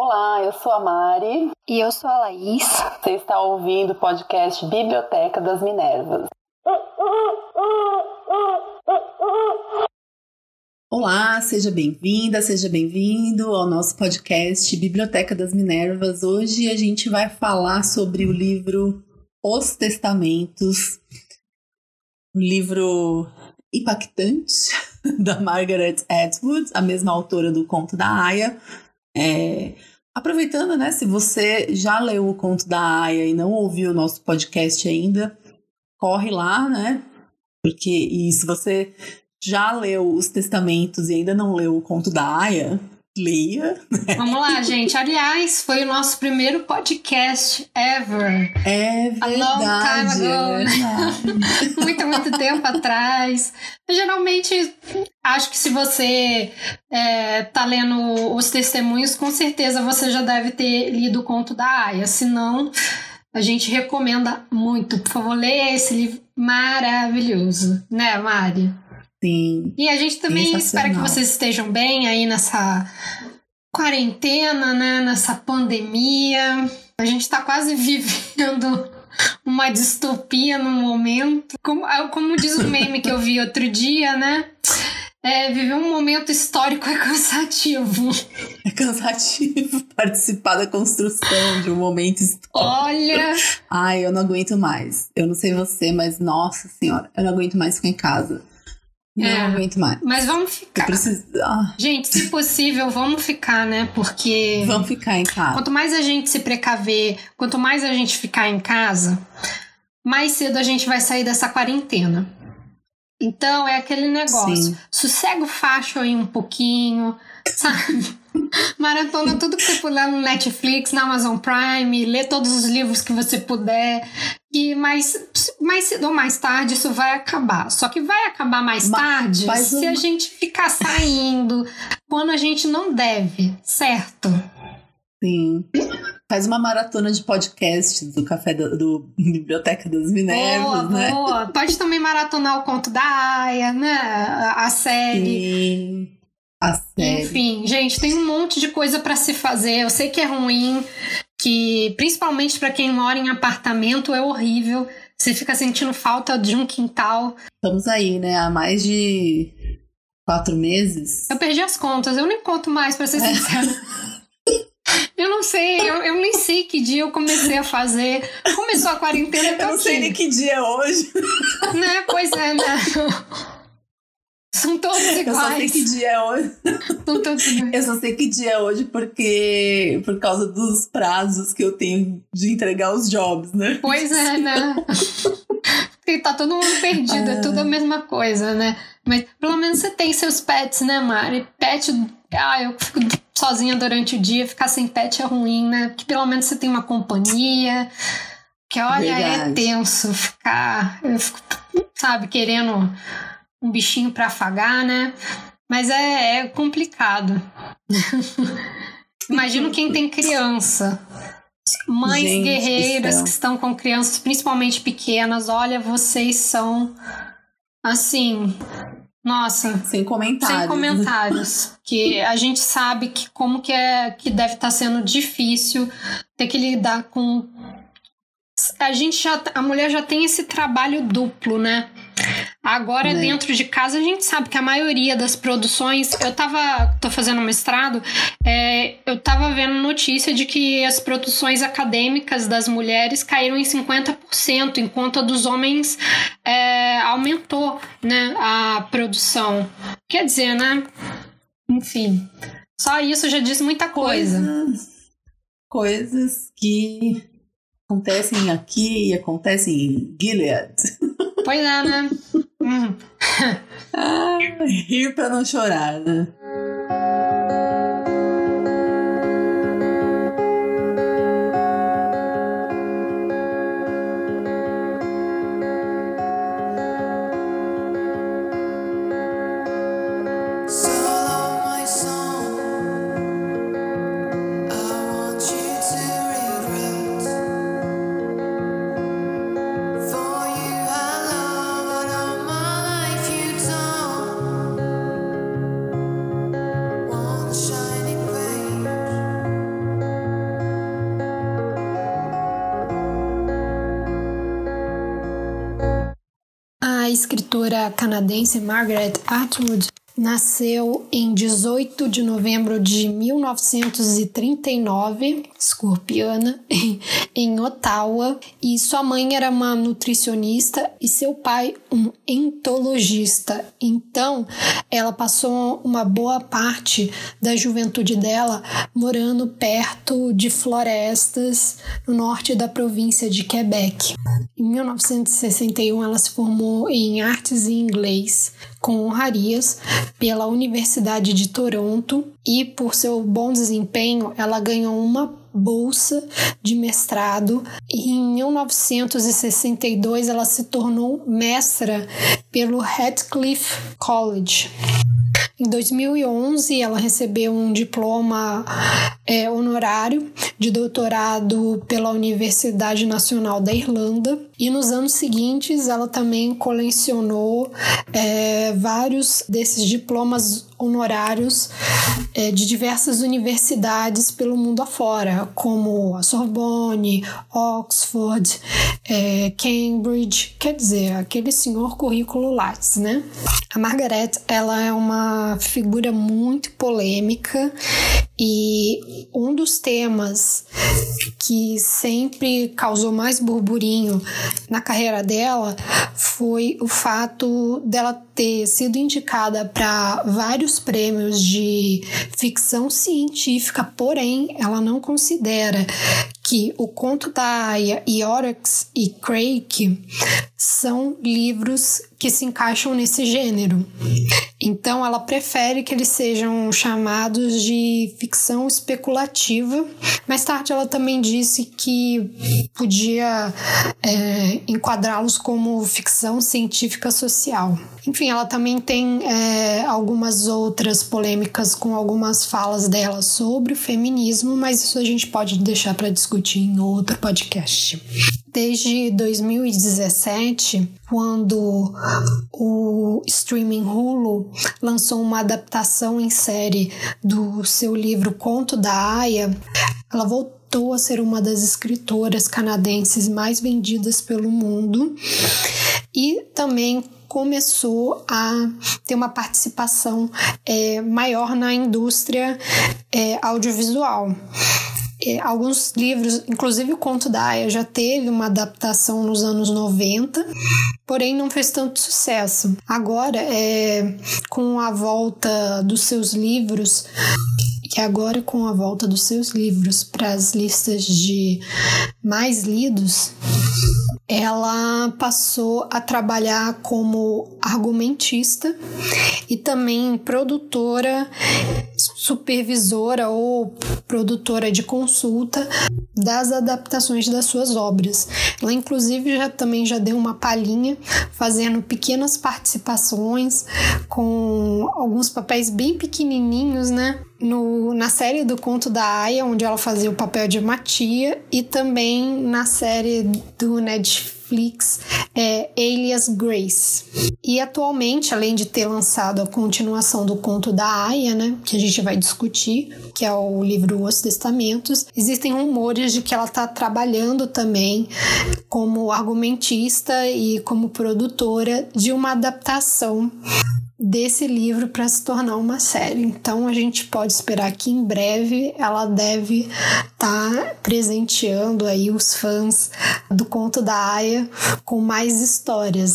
Olá, eu sou a Mari. E eu sou a Laís. Você está ouvindo o podcast Biblioteca das Minervas. Olá, seja bem-vinda, seja bem-vindo ao nosso podcast Biblioteca das Minervas. Hoje a gente vai falar sobre o livro Os Testamentos, um livro impactante da Margaret Atwood, a mesma autora do Conto da Aya. É, aproveitando, né, se você já leu o Conto da Aya e não ouviu o nosso podcast ainda, corre lá, né? Porque, e se você já leu os testamentos e ainda não leu o Conto da Aya, leia. Vamos lá, gente. Aliás, foi o nosso primeiro podcast ever. É verdade. A long time ago. É verdade. muito, muito tempo atrás. Eu, geralmente, acho que se você é, tá lendo os testemunhos, com certeza você já deve ter lido o conto da Aya. Se não, a gente recomenda muito. Por favor, leia esse livro maravilhoso. Né, Mari? Sim. E a gente também espera que vocês estejam bem aí nessa quarentena, né? Nessa pandemia. A gente tá quase vivendo uma distopia no momento. Como, ah, como diz o meme que eu vi outro dia, né? É, viver um momento histórico é cansativo. É cansativo participar da construção de um momento histórico. Olha, Ai, eu não aguento mais. Eu não sei você, mas nossa senhora, eu não aguento mais ficar em casa. Não É. aguento mais. mas vamos ficar. preciso. Ah, Gente, se possível, vamos ficar, né? Porque. vamos ficar em casa. Quanto mais a gente se precaver, quanto mais a gente ficar em casa, mais cedo a gente vai sair dessa quarentena. Então é aquele negócio. Sim. Sossega o facho aí um pouquinho, sabe? Maratona tudo que você puder no Netflix, na Amazon Prime, lê todos os livros que você puder. E mais, mais cedo ou mais tarde isso vai acabar. Só que vai acabar mais Ma- tarde se uma- a gente ficar saindo quando a gente não deve, certo? Sim. Faz uma maratona de podcasts do Café da- do, Biblioteca das Minervas, boa, né? boa. Pode também maratonar o conto da Aya, né? A série. Sim. A série. Enfim, gente, tem um monte de coisa pra se fazer. Eu sei que é ruim, que principalmente pra quem mora em apartamento é horrível. Você fica sentindo falta de um quintal. Estamos aí, né? Há mais de quatro meses. Eu perdi as contas, eu nem conto mais, pra ser sincera. Eu não sei, eu, eu nem sei que dia eu comecei a fazer. Começou a quarentena, eu Eu não sei aqui. nem que dia é hoje. Né? Pois é, né? São todos Eu só sei iguais. que dia é hoje. São todos iguais. Eu só sei que dia é hoje porque por causa dos prazos que eu tenho de entregar os jobs, né? Pois é, né? Porque tá todo mundo perdido, é tudo a mesma coisa, né? Mas pelo menos você tem seus pets, né, Mari? Pet, ah, eu fico sozinha durante o dia, ficar sem pet é ruim, né? Porque pelo menos você tem uma companhia. Que olha, é Verdade. tenso ficar, eu fico, sabe, querendo um bichinho pra afagar, né? Mas é, é complicado. Imagino quem tem criança. Mães Gente guerreiras que estão com crianças, principalmente pequenas, olha, vocês são assim, nossa, Sem comentários. sem comentários. que a gente sabe que como que é que deve estar sendo difícil ter que lidar com a gente já a mulher já tem esse trabalho duplo, né? Agora, Né. dentro de casa, a gente sabe que a maioria das produções. Eu tava. tô fazendo mestrado, é, eu tava vendo notícia de que as produções acadêmicas das mulheres caíram em 50%, enquanto a dos homens é, aumentou né, a produção. Quer dizer, né? Enfim. Só isso já diz muita coisa. Coisas, coisas que acontecem aqui e acontecem em Gilead. Pois é, né? Hum. Ah, rir pra não chorar, né? Canadense Margaret Atwood nasceu em 18 de novembro de 1939, escorpiana, em Ottawa, e sua mãe era uma nutricionista e seu pai um entologista. Então, ela passou uma boa parte da juventude dela morando perto de florestas no norte da província de Quebec. Em 1961, ela se formou em artes e inglês com honrarias pela Universidade de Toronto e por seu bom desempenho ela ganhou uma bolsa de mestrado em 1962 ela se tornou mestra pelo Radcliffe College. Em 2011, ela recebeu um diploma é, honorário de doutorado pela Universidade Nacional da Irlanda. E nos anos seguintes, ela também colecionou é, vários desses diplomas honorários é, de diversas universidades pelo mundo afora, como a Sorbonne, Oxford, é, Cambridge, quer dizer, aquele senhor currículo Lattes, né? A Margaret, ela é uma figura muito polêmica e um dos temas que sempre causou mais burburinho na carreira dela foi o fato dela ter sido indicada para vários prêmios de ficção científica, porém ela não considera que O Conto da Aya e Oryx e Crake são livros que se encaixam nesse gênero. Então ela prefere que eles sejam chamados de ficção especulativa. Mais tarde ela também disse que podia é, enquadrá-los como ficção científica social. Enfim, ela também tem é, algumas outras polêmicas com algumas falas dela sobre o feminismo, mas isso a gente pode deixar para discutir em outro podcast. Desde 2017, quando o streaming Hulu lançou uma adaptação em série do seu livro Conto da Aya, ela voltou a ser uma das escritoras canadenses mais vendidas pelo mundo e também começou a ter uma participação é, maior na indústria é, audiovisual. É, alguns livros, inclusive o Conto da Aya, já teve uma adaptação nos anos 90, porém não fez tanto sucesso. Agora, é, com a volta dos seus livros, e agora com a volta dos seus livros para as listas de mais lidos, ela passou a trabalhar como argumentista e também produtora, supervisora ou produtora de consulta das adaptações das suas obras. Ela inclusive já também já deu uma palhinha fazendo pequenas participações com alguns papéis bem pequenininhos, né? No, na série do Conto da Aya, onde ela fazia o papel de Matia, e também na série do Netflix é, Alias Grace. E atualmente, além de ter lançado a continuação do Conto da Aya, né, que a gente vai discutir, que é o livro Os Testamentos, existem rumores de que ela está trabalhando também como argumentista e como produtora de uma adaptação desse livro para se tornar uma série. Então a gente pode esperar que em breve ela deve estar tá presenteando aí os fãs do conto da Aya com mais histórias.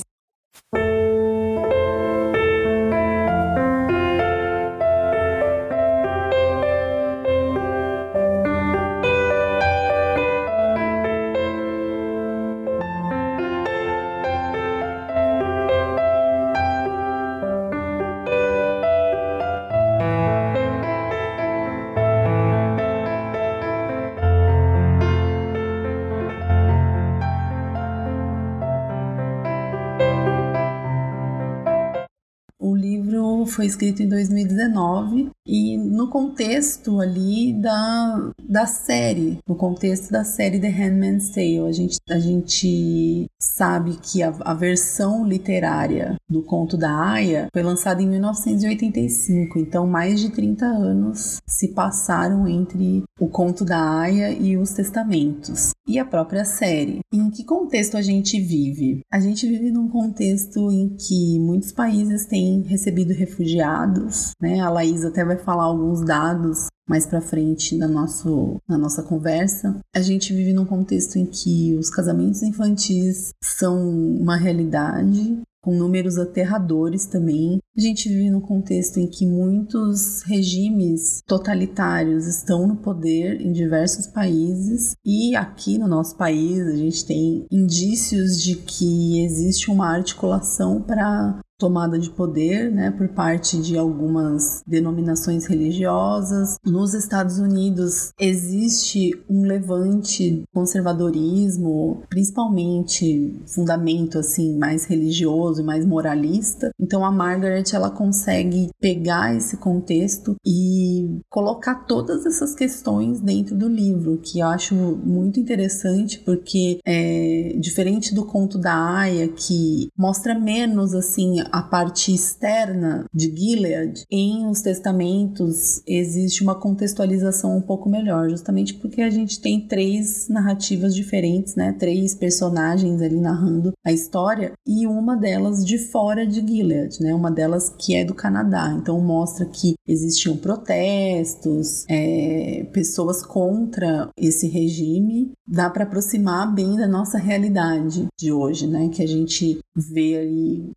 Foi escrito em 2019 E no contexto ali da, da série, no contexto da série The Handmaid's Tale, a gente, a gente sabe que a, a versão literária do conto da Aya foi lançada em 1985, então mais de 30 anos se passaram entre o conto da Aya e os testamentos. E a própria série. Em que contexto a gente vive? A gente vive num contexto em que muitos países têm recebido refugiados, né? A Laís até vai falar alguns dados mais para frente na, nosso, na nossa conversa. A gente vive num contexto em que os casamentos infantis são uma realidade, com números aterradores também. A gente vive num contexto em que muitos regimes totalitários estão no poder em diversos países e aqui no nosso país a gente tem indícios de que existe uma articulação para tomada de poder né, por parte de algumas denominações religiosas. Nos Estados Unidos existe um levante conservadorismo, principalmente fundamento assim mais religioso e mais moralista. Então a Margaret ela consegue pegar esse contexto e colocar todas essas questões dentro do livro, que eu acho muito interessante porque é diferente do conto da Aya que mostra menos assim a parte externa de Gilead, em os testamentos existe uma contextualização um pouco melhor, justamente porque a gente tem três narrativas diferentes, né? Três personagens ali narrando a história e uma delas de fora de Gilead, né? Uma delas que é do Canadá. Então mostra que existiam protestos, é, pessoas contra esse regime. Dá para aproximar bem da nossa realidade de hoje, né? Que a gente vê ali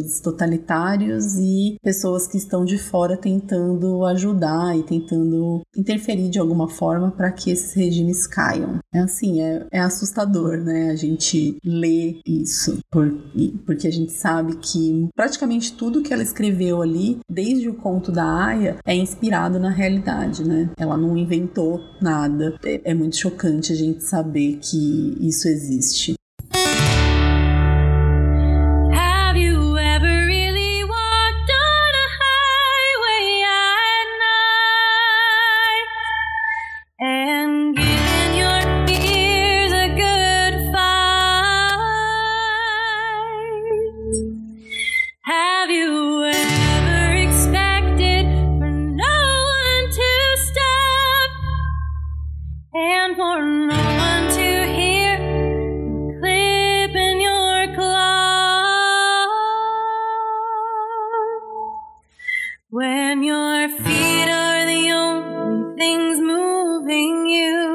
regimes totalitários e pessoas que estão de fora tentando ajudar e tentando interferir de alguma forma para que esses regimes caiam. É assim, é, é assustador, né? A gente lê isso, por, porque a gente sabe que praticamente tudo que ela escreveu ali, desde o conto da Aya, é inspirado na realidade, né? Ela não inventou nada. É, é muito chocante a gente saber que isso existe. And for no one to hear? clip in your claw when your feet are the only things moving you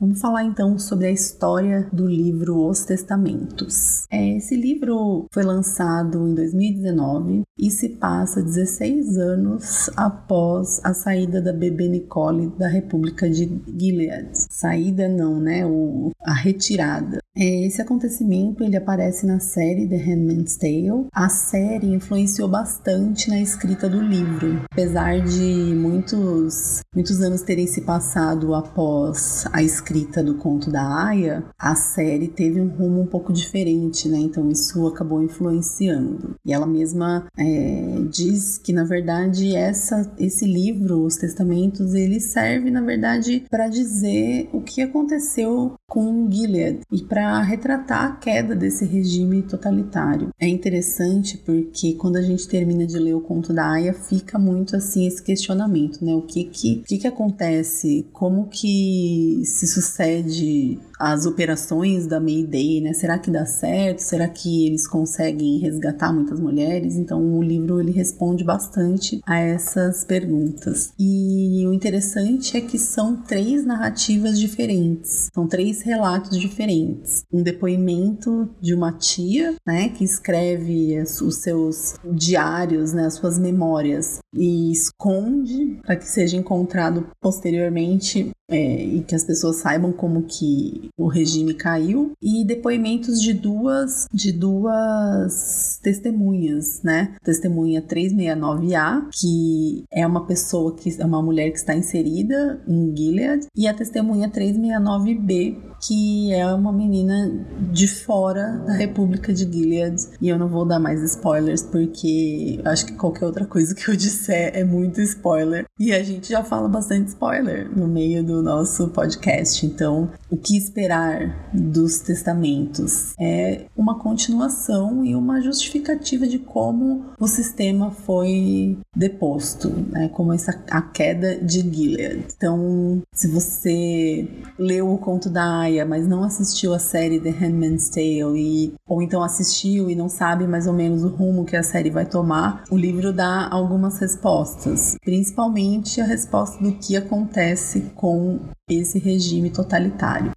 Vamos falar então sobre a história do livro Os Testamentos. É, Esse livro foi lançado em 2019 e se passa 16 anos após a saída da bebê Nicole da República de Gilead. Saída não, né? O, a retirada. É, Esse acontecimento ele aparece na série The Handmaid's Tale. A série influenciou bastante na escrita do livro, apesar de muitos muitos anos terem se passado após a escrita do conto da Aya, a série teve um rumo um pouco diferente, né? Então isso acabou influenciando. E ela mesma é, diz que na verdade essa esse livro, os Testamentos, ele serve na verdade para dizer o que aconteceu com Gilead e para retratar a queda desse regime totalitário. É interessante porque quando a gente termina de ler o conto da Aya, fica muito assim esse questionamento, né? O que que, que, que acontece? Como que se sucede as operações da Mayday, né? Será que dá certo? Será que eles conseguem resgatar muitas mulheres? Então o livro ele responde bastante a essas perguntas. E o interessante é que são três narrativas diferentes, são três relatos diferentes. Um depoimento de uma tia, né, que escreve os seus diários, né, as suas memórias e esconde para que seja encontrado posteriormente é, e que as pessoas saibam como que o regime caiu e depoimentos de duas de duas testemunhas, né? Testemunha 369A, que é uma pessoa que é uma mulher que está inserida em Gilead, e a testemunha 369B, que é uma menina de fora da República de Gilead. E eu não vou dar mais spoilers, porque acho que qualquer outra coisa que eu disser é muito spoiler. E a gente já fala bastante spoiler no meio do nosso podcast. Então, o que esperar dos testamentos? É uma continuação e uma justificativa de como o sistema foi deposto, né? Como essa, a queda de Gilead. Então, se você leu o conto da Mas não assistiu a série The Handmaid's Tale, e, ou então assistiu e não sabe mais ou menos o rumo que a série vai tomar, o livro dá algumas respostas, principalmente a resposta do que acontece com esse regime totalitário.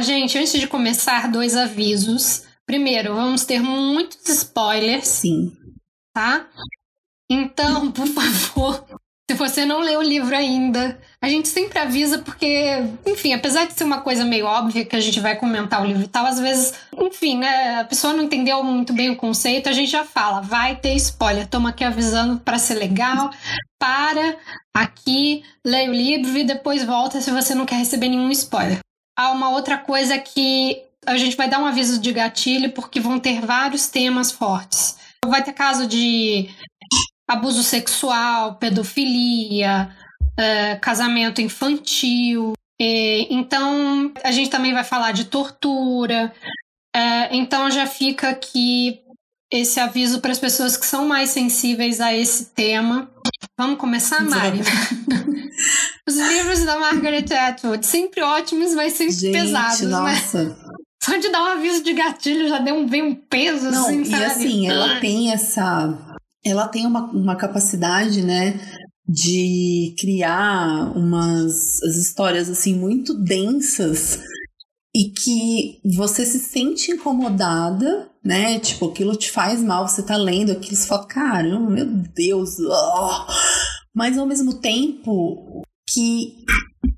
Ah, gente, antes de começar, dois avisos. Primeiro, vamos ter muitos spoilers, Sim, tá? Então, por favor, se você não leu o livro ainda, a gente sempre avisa porque, enfim, apesar de ser uma coisa meio óbvia que a gente vai comentar o livro e tal, às vezes, enfim, né, a pessoa não entendeu muito bem o conceito, a gente já fala, vai ter spoiler, toma aqui avisando para ser legal, para aqui, leia o livro e depois volta se você não quer receber nenhum spoiler. Uma outra coisa que a gente vai dar um aviso de gatilho porque vão ter vários temas fortes. Vai ter caso de abuso sexual, pedofilia, eh, casamento infantil. Então, a gente também vai falar de tortura. Eh, então, já fica aqui esse aviso para as pessoas que são mais sensíveis a esse tema. Vamos começar, Mari? Os livros da Margaret Atwood, sempre ótimos, mas sempre gente, pesados, né? nossa. Só de dar um aviso de gatilho já deu um, vem um peso, Não, assim, e sabe? assim, ela tem essa. Ela tem uma, uma capacidade, né? De criar umas as histórias assim muito densas e que você se sente incomodada, né? Tipo, aquilo te faz mal, você tá lendo aquilo, você fala, caramba, meu Deus, oh! mas ao mesmo tempo que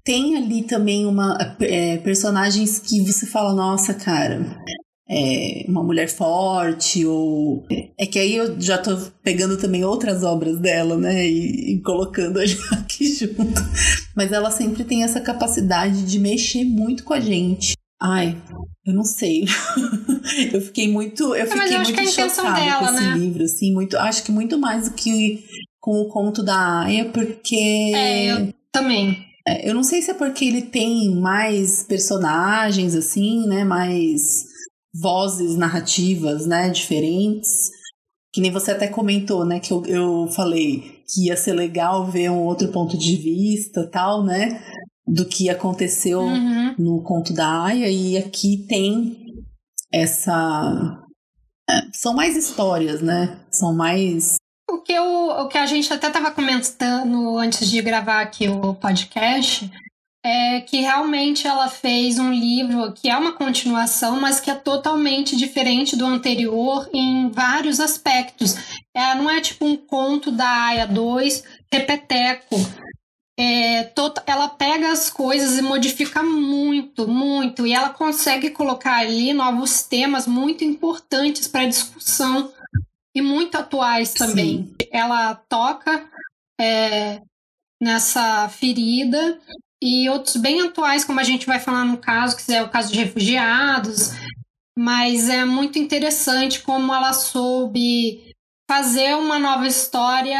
tem ali também uma é, personagens que você fala, nossa, cara, é uma mulher forte, ou. É que aí eu já tô pegando também outras obras dela, né? E, e colocando aqui junto. Mas ela sempre tem essa capacidade de mexer muito com a gente. Ai, eu não sei. eu fiquei muito. Eu fiquei eu muito é chocada dela, com esse né? livro, assim, muito. Acho que muito mais do que com o conto da Aya, porque. É, eu também. É, eu não sei se é porque ele tem mais personagens, assim, né? Mais vozes narrativas, né? Diferentes. Que nem você até comentou, né? Que eu, eu falei que ia ser legal ver um outro ponto de vista, tal, né? Do que aconteceu Uhum. no conto da Aya. E aqui tem essa. é, São mais histórias, né? São mais. O que, eu, o que a gente até estava comentando antes de gravar aqui o podcast é que realmente ela fez um livro que é uma continuação, mas que é totalmente diferente do anterior em vários aspectos. É, não é tipo um conto da Aya 2, repeteco. É, tot- ela pega as coisas e modifica muito, muito, e ela consegue colocar ali novos temas muito importantes para discussão e muito atuais também. Sim. Ela toca é, nessa ferida e outros bem atuais, como a gente vai falar no caso, que é o caso de refugiados, mas é muito interessante como ela soube fazer uma nova história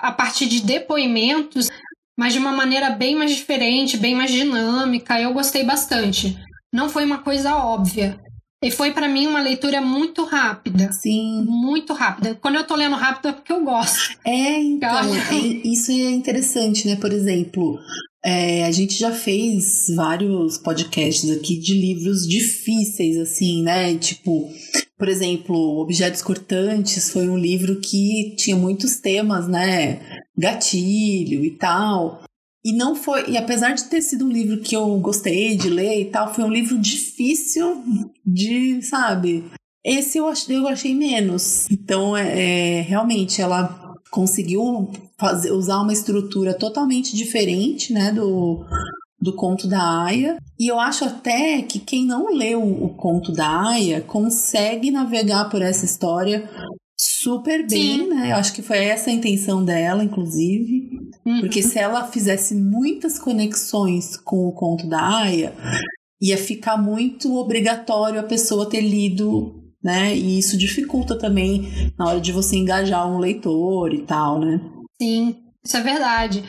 a partir de depoimentos, mas de uma maneira bem mais diferente, bem mais dinâmica. Eu gostei bastante. Não foi uma coisa óbvia. E foi para mim uma leitura muito rápida. Sim. Muito rápida. Quando eu tô lendo rápido é porque eu gosto. É, então, é- isso é interessante, né? Por exemplo, é, a gente já fez vários podcasts aqui de livros difíceis, assim, né? Tipo, por exemplo, Objetos Cortantes foi um livro que tinha muitos temas, né? Gatilho e tal. E não foi, e apesar de ter sido um livro que eu gostei de ler e tal, foi um livro difícil de, sabe? Esse eu achei, eu achei menos. Então, é, é, realmente, ela conseguiu fazer, usar uma estrutura totalmente diferente, né, do, do conto da Aya. E eu acho até que quem não leu o conto da Aya consegue navegar por essa história super bem, Sim. né? Eu acho que foi essa a intenção dela, inclusive. Uhum. Porque se ela fizesse muitas conexões com o conto da Aya, ia ficar muito obrigatório a pessoa ter lido, né? E isso dificulta também na hora de você engajar um leitor e tal, né? Sim, isso é verdade.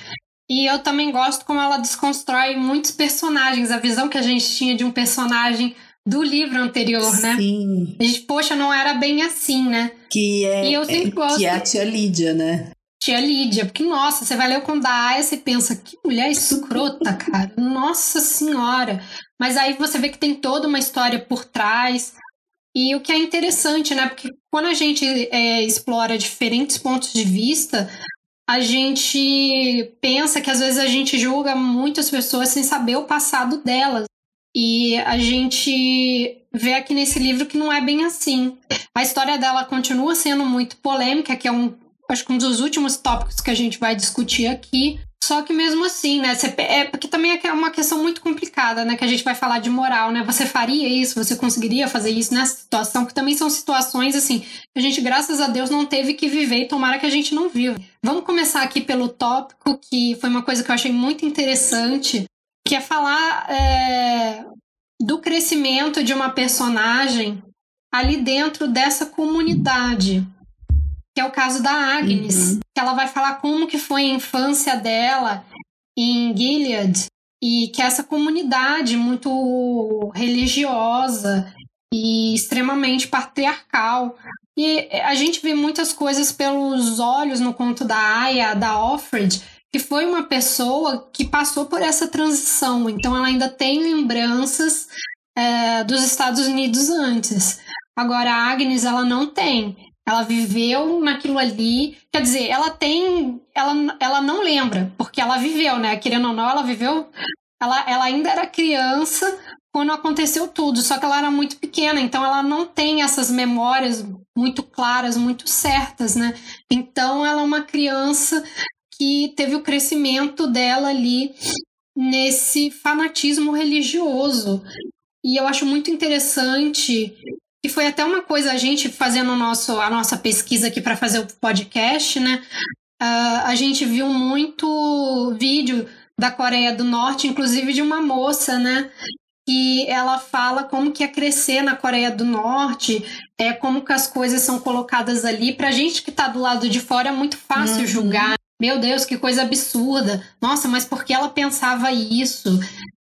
E eu também gosto como ela desconstrói muitos personagens, a visão que a gente tinha de um personagem do livro anterior, né? Sim, A gente, poxa, não era bem assim, né? que é, E eu sempre é- gosto- que é a tia Lídia, né? Tia Lídia, porque, nossa, você vai ler o conto da Aya e pensa, que mulher escrota, cara. Nossa senhora. Mas aí você vê que tem toda uma história por trás. E o que é interessante, né? Porque quando a gente é, explora diferentes pontos de vista, a gente pensa que às vezes a gente julga muitas pessoas sem saber o passado delas. E a gente vê aqui nesse livro que não é bem assim. A história dela continua sendo muito polêmica, que é um, acho que um dos últimos tópicos que a gente vai discutir aqui. Só que mesmo assim, né? você- é porque também é uma questão muito complicada, né? Que a gente vai falar de moral, né? Você faria isso? Você conseguiria fazer isso nessa situação? Que também são situações, assim, que a gente, graças a Deus, não teve que viver e tomara que a gente não viva. Vamos começar aqui pelo tópico, que foi uma coisa que eu achei muito interessante, que é falar é, do crescimento de uma personagem ali dentro dessa comunidade que é o caso da Agnes, que ela vai falar como que foi a infância dela em Gilead e que essa comunidade muito religiosa e extremamente patriarcal. E a gente vê muitas coisas pelos olhos no conto da Aya, da Offred, que foi uma pessoa que passou por essa transição, então ela ainda tem lembranças é, dos Estados Unidos antes. Agora a Agnes ela não tem. Ela viveu naquilo ali. Quer dizer, ela tem. Ela, ela não lembra, porque ela viveu, né? Querendo ou não, ela viveu. Ela, ela ainda era criança quando aconteceu tudo, só que ela era muito pequena, então ela não tem essas memórias muito claras, muito certas, né? Então ela é uma criança que teve o crescimento dela ali nesse fanatismo religioso. E eu acho muito interessante que foi até uma coisa a gente fazendo nosso, a nossa pesquisa aqui para fazer o podcast, né? Ah, a gente viu muito vídeo da Coreia do Norte, inclusive de uma moça, né? Que ela fala como que é crescer na Coreia do Norte, é como que as coisas são colocadas ali. Pra gente que tá do lado de fora é muito fácil Uhum. julgar. Meu Deus, que coisa absurda. Nossa, mas por que ela pensava isso?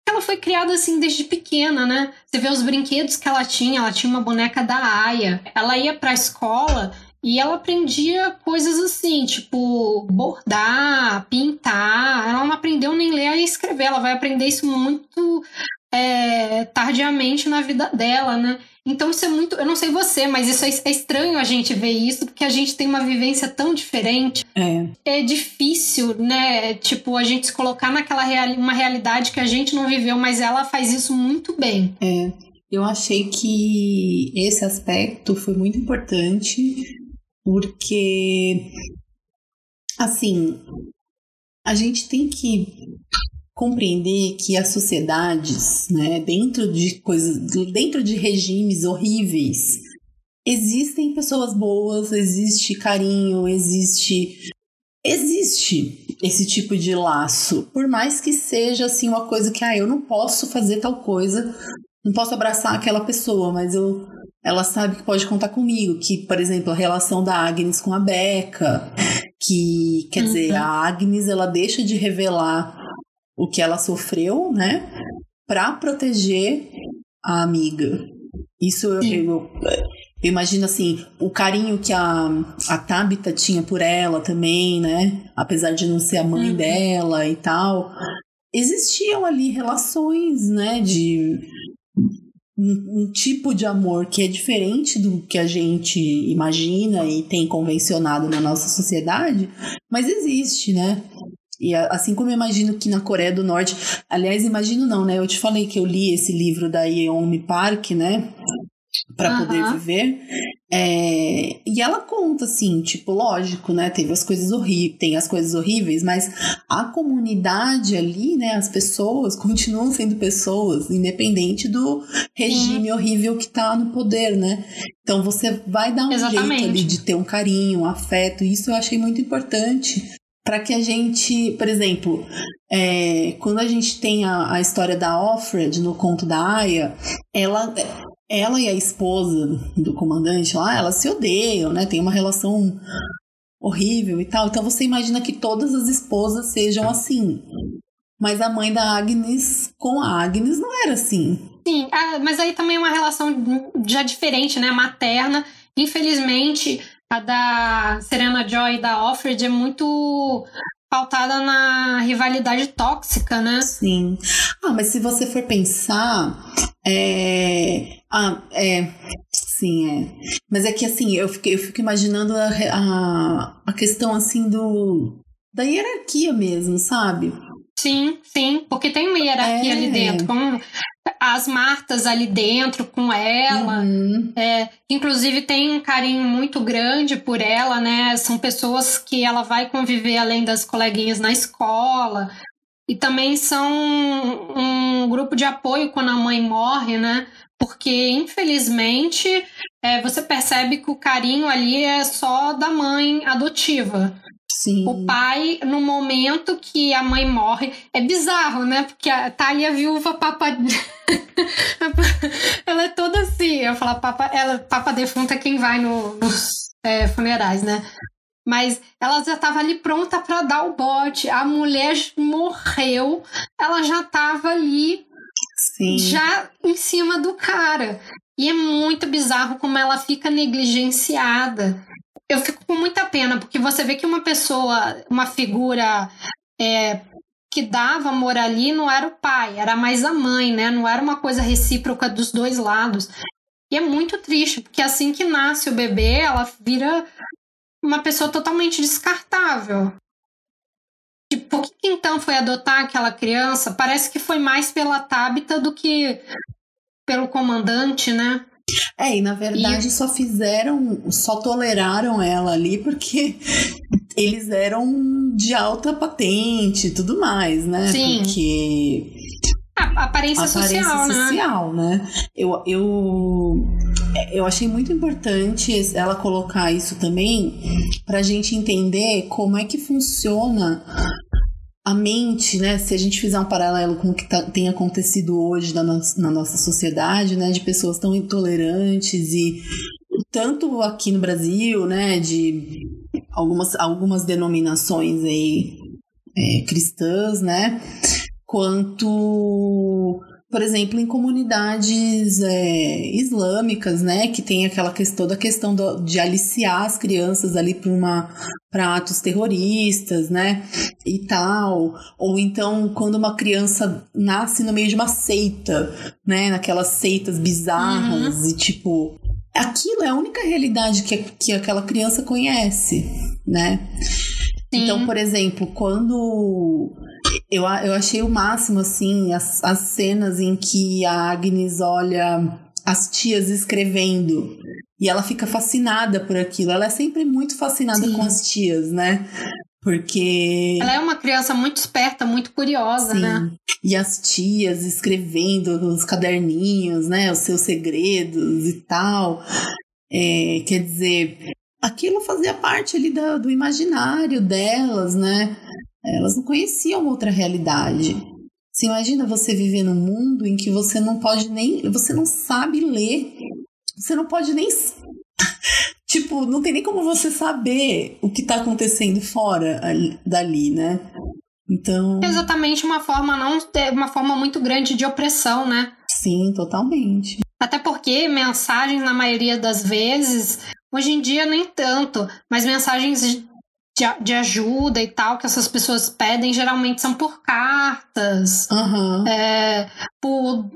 Ela foi criada assim desde pequena, né? Você vê os brinquedos que ela tinha, ela tinha uma boneca da Aya. Ela ia pra escola e ela aprendia coisas assim, tipo bordar, pintar. Ela não aprendeu nem ler e escrever, ela vai aprender isso muito é, tardiamente na vida dela, né? Então isso é muito. Eu não sei você, mas isso é, é estranho a gente ver isso, porque a gente tem uma vivência tão diferente É. é difícil, né? Tipo, a gente se colocar naquela reali uma realidade que a gente não viveu, mas ela faz isso muito bem. É, eu achei que esse aspecto foi muito importante, porque, assim, a gente tem que compreender que as sociedades, né, dentro de coisas, dentro de regimes horríveis, existem pessoas boas, existe carinho, existe existe esse tipo de laço, por mais que seja assim uma coisa que ah, eu não posso fazer tal coisa, não posso abraçar aquela pessoa, mas eu ela sabe que pode contar comigo, que, por exemplo, a relação da Agnes com a Becca, que, quer dizer, Uhum. a Agnes, ela deixa de revelar o que ela sofreu, né, para proteger a amiga. Isso eu, eu, eu imagino assim, o carinho que a, a Tabitha tinha por ela também, né? Apesar de não ser a mãe Uhum. dela e tal. Existiam ali relações, né? De um, um tipo de amor que é diferente do que a gente imagina e tem convencionado na nossa sociedade, mas existe, né? E assim como eu imagino que na Coreia do Norte, aliás, imagino não, né? Eu te falei que eu li esse livro da Yeonmi Park, né? Pra poder viver. É, e ela conta assim, tipo, lógico, né? Teve as coisas horríveis, tem as coisas horríveis, mas a comunidade ali, né? As pessoas continuam sendo pessoas, independente do regime horrível que tá no poder, né? Então você vai dar um Exatamente. jeito ali de ter um carinho, um afeto. Isso eu achei muito importante para que a gente, por exemplo, é, quando a gente tem a, a história da Offred no conto da Aya, ela, ela e a esposa do comandante lá, elas se odeiam, né? Tem uma relação horrível e tal. Então você imagina que todas as esposas sejam assim. Mas a mãe da Agnes com a Agnes não era assim. Sim, ah, mas aí também é uma relação já diferente, né? Materna. Infelizmente, a da Serena Joy e da Offred é muito pautada na rivalidade tóxica, né? Sim. Ah, mas se você for pensar, é. Ah, é. Sim, é. Mas é que assim, eu fico, eu fico imaginando a, a, a questão assim do. Da hierarquia mesmo, sabe? Sim, sim, porque tem uma hierarquia É. ali dentro, com as Martas ali dentro com ela. Uhum. É, inclusive tem um carinho muito grande por ela, né? São pessoas que ela vai conviver além das coleguinhas na escola. E também são um grupo de apoio quando a mãe morre, né? Porque, infelizmente, é, você percebe que o carinho ali é só da mãe adotiva. Sim. O pai, no momento que a mãe morre, é bizarro, né? Porque a, tá ali a viúva papa. ela é toda assim. Eu falo, papa, ela, papa defunta é quem vai no- nos é, funerais, né? Mas ela já tava ali pronta para dar o bote. A mulher morreu, ela já tava ali Sim. já em cima do cara. E é muito bizarro como ela fica negligenciada. Eu fico com muita pena, porque você vê que uma pessoa, uma figura é, que dava amor ali não era o pai, era mais a mãe, né? Não era uma coisa recíproca dos dois lados. E é muito triste, porque assim que nasce o bebê, ela vira uma pessoa totalmente descartável. E por que que então foi adotar aquela criança? Parece que foi mais pela Tabita do que pelo comandante, né? É, e na verdade só fizeram, só toleraram ela ali porque eles eram de alta patente e tudo mais, né? Sim. Porque A aparência, aparência social, né? social, né? Eu, eu, eu achei muito importante ela colocar isso também pra gente entender como é que funciona a mente, né? Se a gente fizer um paralelo com o que tá- tem acontecido hoje na, nossa- na nossa sociedade, né? De pessoas tão intolerantes e tanto aqui no Brasil, né? De algumas, algumas denominações aí é, cristãs, né? Quanto, por exemplo, em comunidades é, islâmicas, né? Que tem aquela questão, toda a questão do- de aliciar as crianças ali para uma para atos terroristas, né? E tal. Ou então, quando uma criança nasce no meio de uma seita, né? Naquelas seitas bizarras e tipo. Aquilo é a única realidade que, que aquela criança conhece, né? Sim. Então, por exemplo, quando eu, eu achei o máximo, assim, as, as cenas em que a Agnes olha as tias escrevendo e ela fica fascinada por aquilo. Ela é sempre muito fascinada Sim. com as tias, né? Porque. Ela é uma criança muito esperta, muito curiosa, Sim. né? E as tias escrevendo nos caderninhos, né? Os seus segredos e tal. É, quer dizer, aquilo fazia parte ali da- do imaginário delas, né? Elas não conheciam outra realidade. Você imagina você viver num mundo em que você não pode nem. Você não sabe ler. Você não pode nem. Tipo, não tem nem como você saber o que tá acontecendo fora ali- dali, né? Então. Exatamente uma forma não uma forma muito grande de opressão, né? Sim, totalmente. Até porque mensagens, na maioria das vezes, hoje em dia nem tanto, mas mensagens de, de ajuda e tal que essas pessoas pedem geralmente são por cartas, Aham. é, por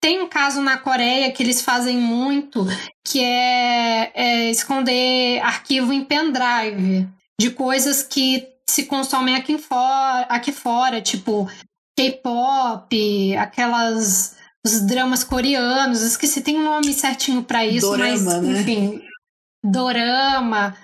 Tem um caso na Coreia que eles fazem muito, que é, é esconder arquivo em pendrive de coisas que se consomem aqui fora, aqui fora tipo K-pop, aquelas os dramas coreanos, esqueci, tem um nome certinho pra isso, Dorama, mas né? Enfim, dorama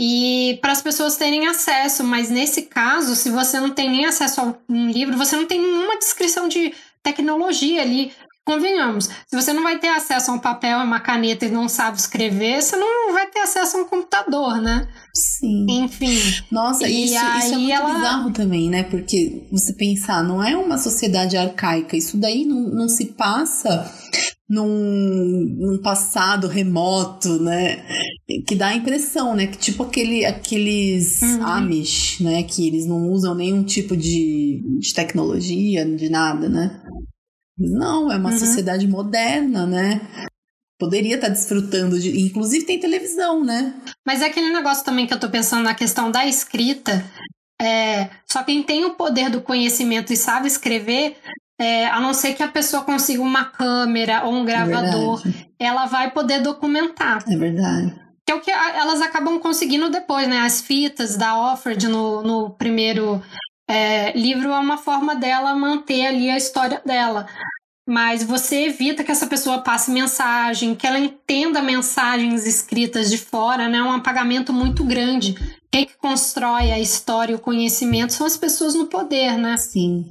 e para as pessoas terem acesso, mas nesse caso, se você não tem nem acesso a um livro, você não tem nenhuma descrição de tecnologia ali. Convenhamos, se você não vai ter acesso a um papel e uma caneta e não sabe escrever, você não vai ter acesso a um computador, né? Sim. Enfim. Nossa, E isso, isso é aí muito ela- bizarro também, né? Porque você pensar, não é uma sociedade arcaica, isso daí não, não se passa num, num passado remoto, né? Que dá a impressão, né? Que tipo aquele, aqueles Uhum. Amish, né? Que eles não usam nenhum tipo de, de tecnologia, de nada, né? Não, é uma Uhum. sociedade moderna, né? Poderia estar desfrutando de. Inclusive tem televisão, né? Mas é aquele negócio também que eu tô pensando na questão da escrita. É, só quem tem o poder do conhecimento e sabe escrever, é, a não ser que a pessoa consiga uma câmera ou um gravador, É ela vai poder documentar. É verdade. Que é o que elas acabam conseguindo depois, né? As fitas da Offred no, no primeiro é, livro é uma forma dela manter ali a história dela. Mas você evita que essa pessoa passe mensagem, que ela entenda mensagens escritas de fora, né? É um apagamento muito grande. Quem que constrói a história e o conhecimento são as pessoas no poder, né? Sim.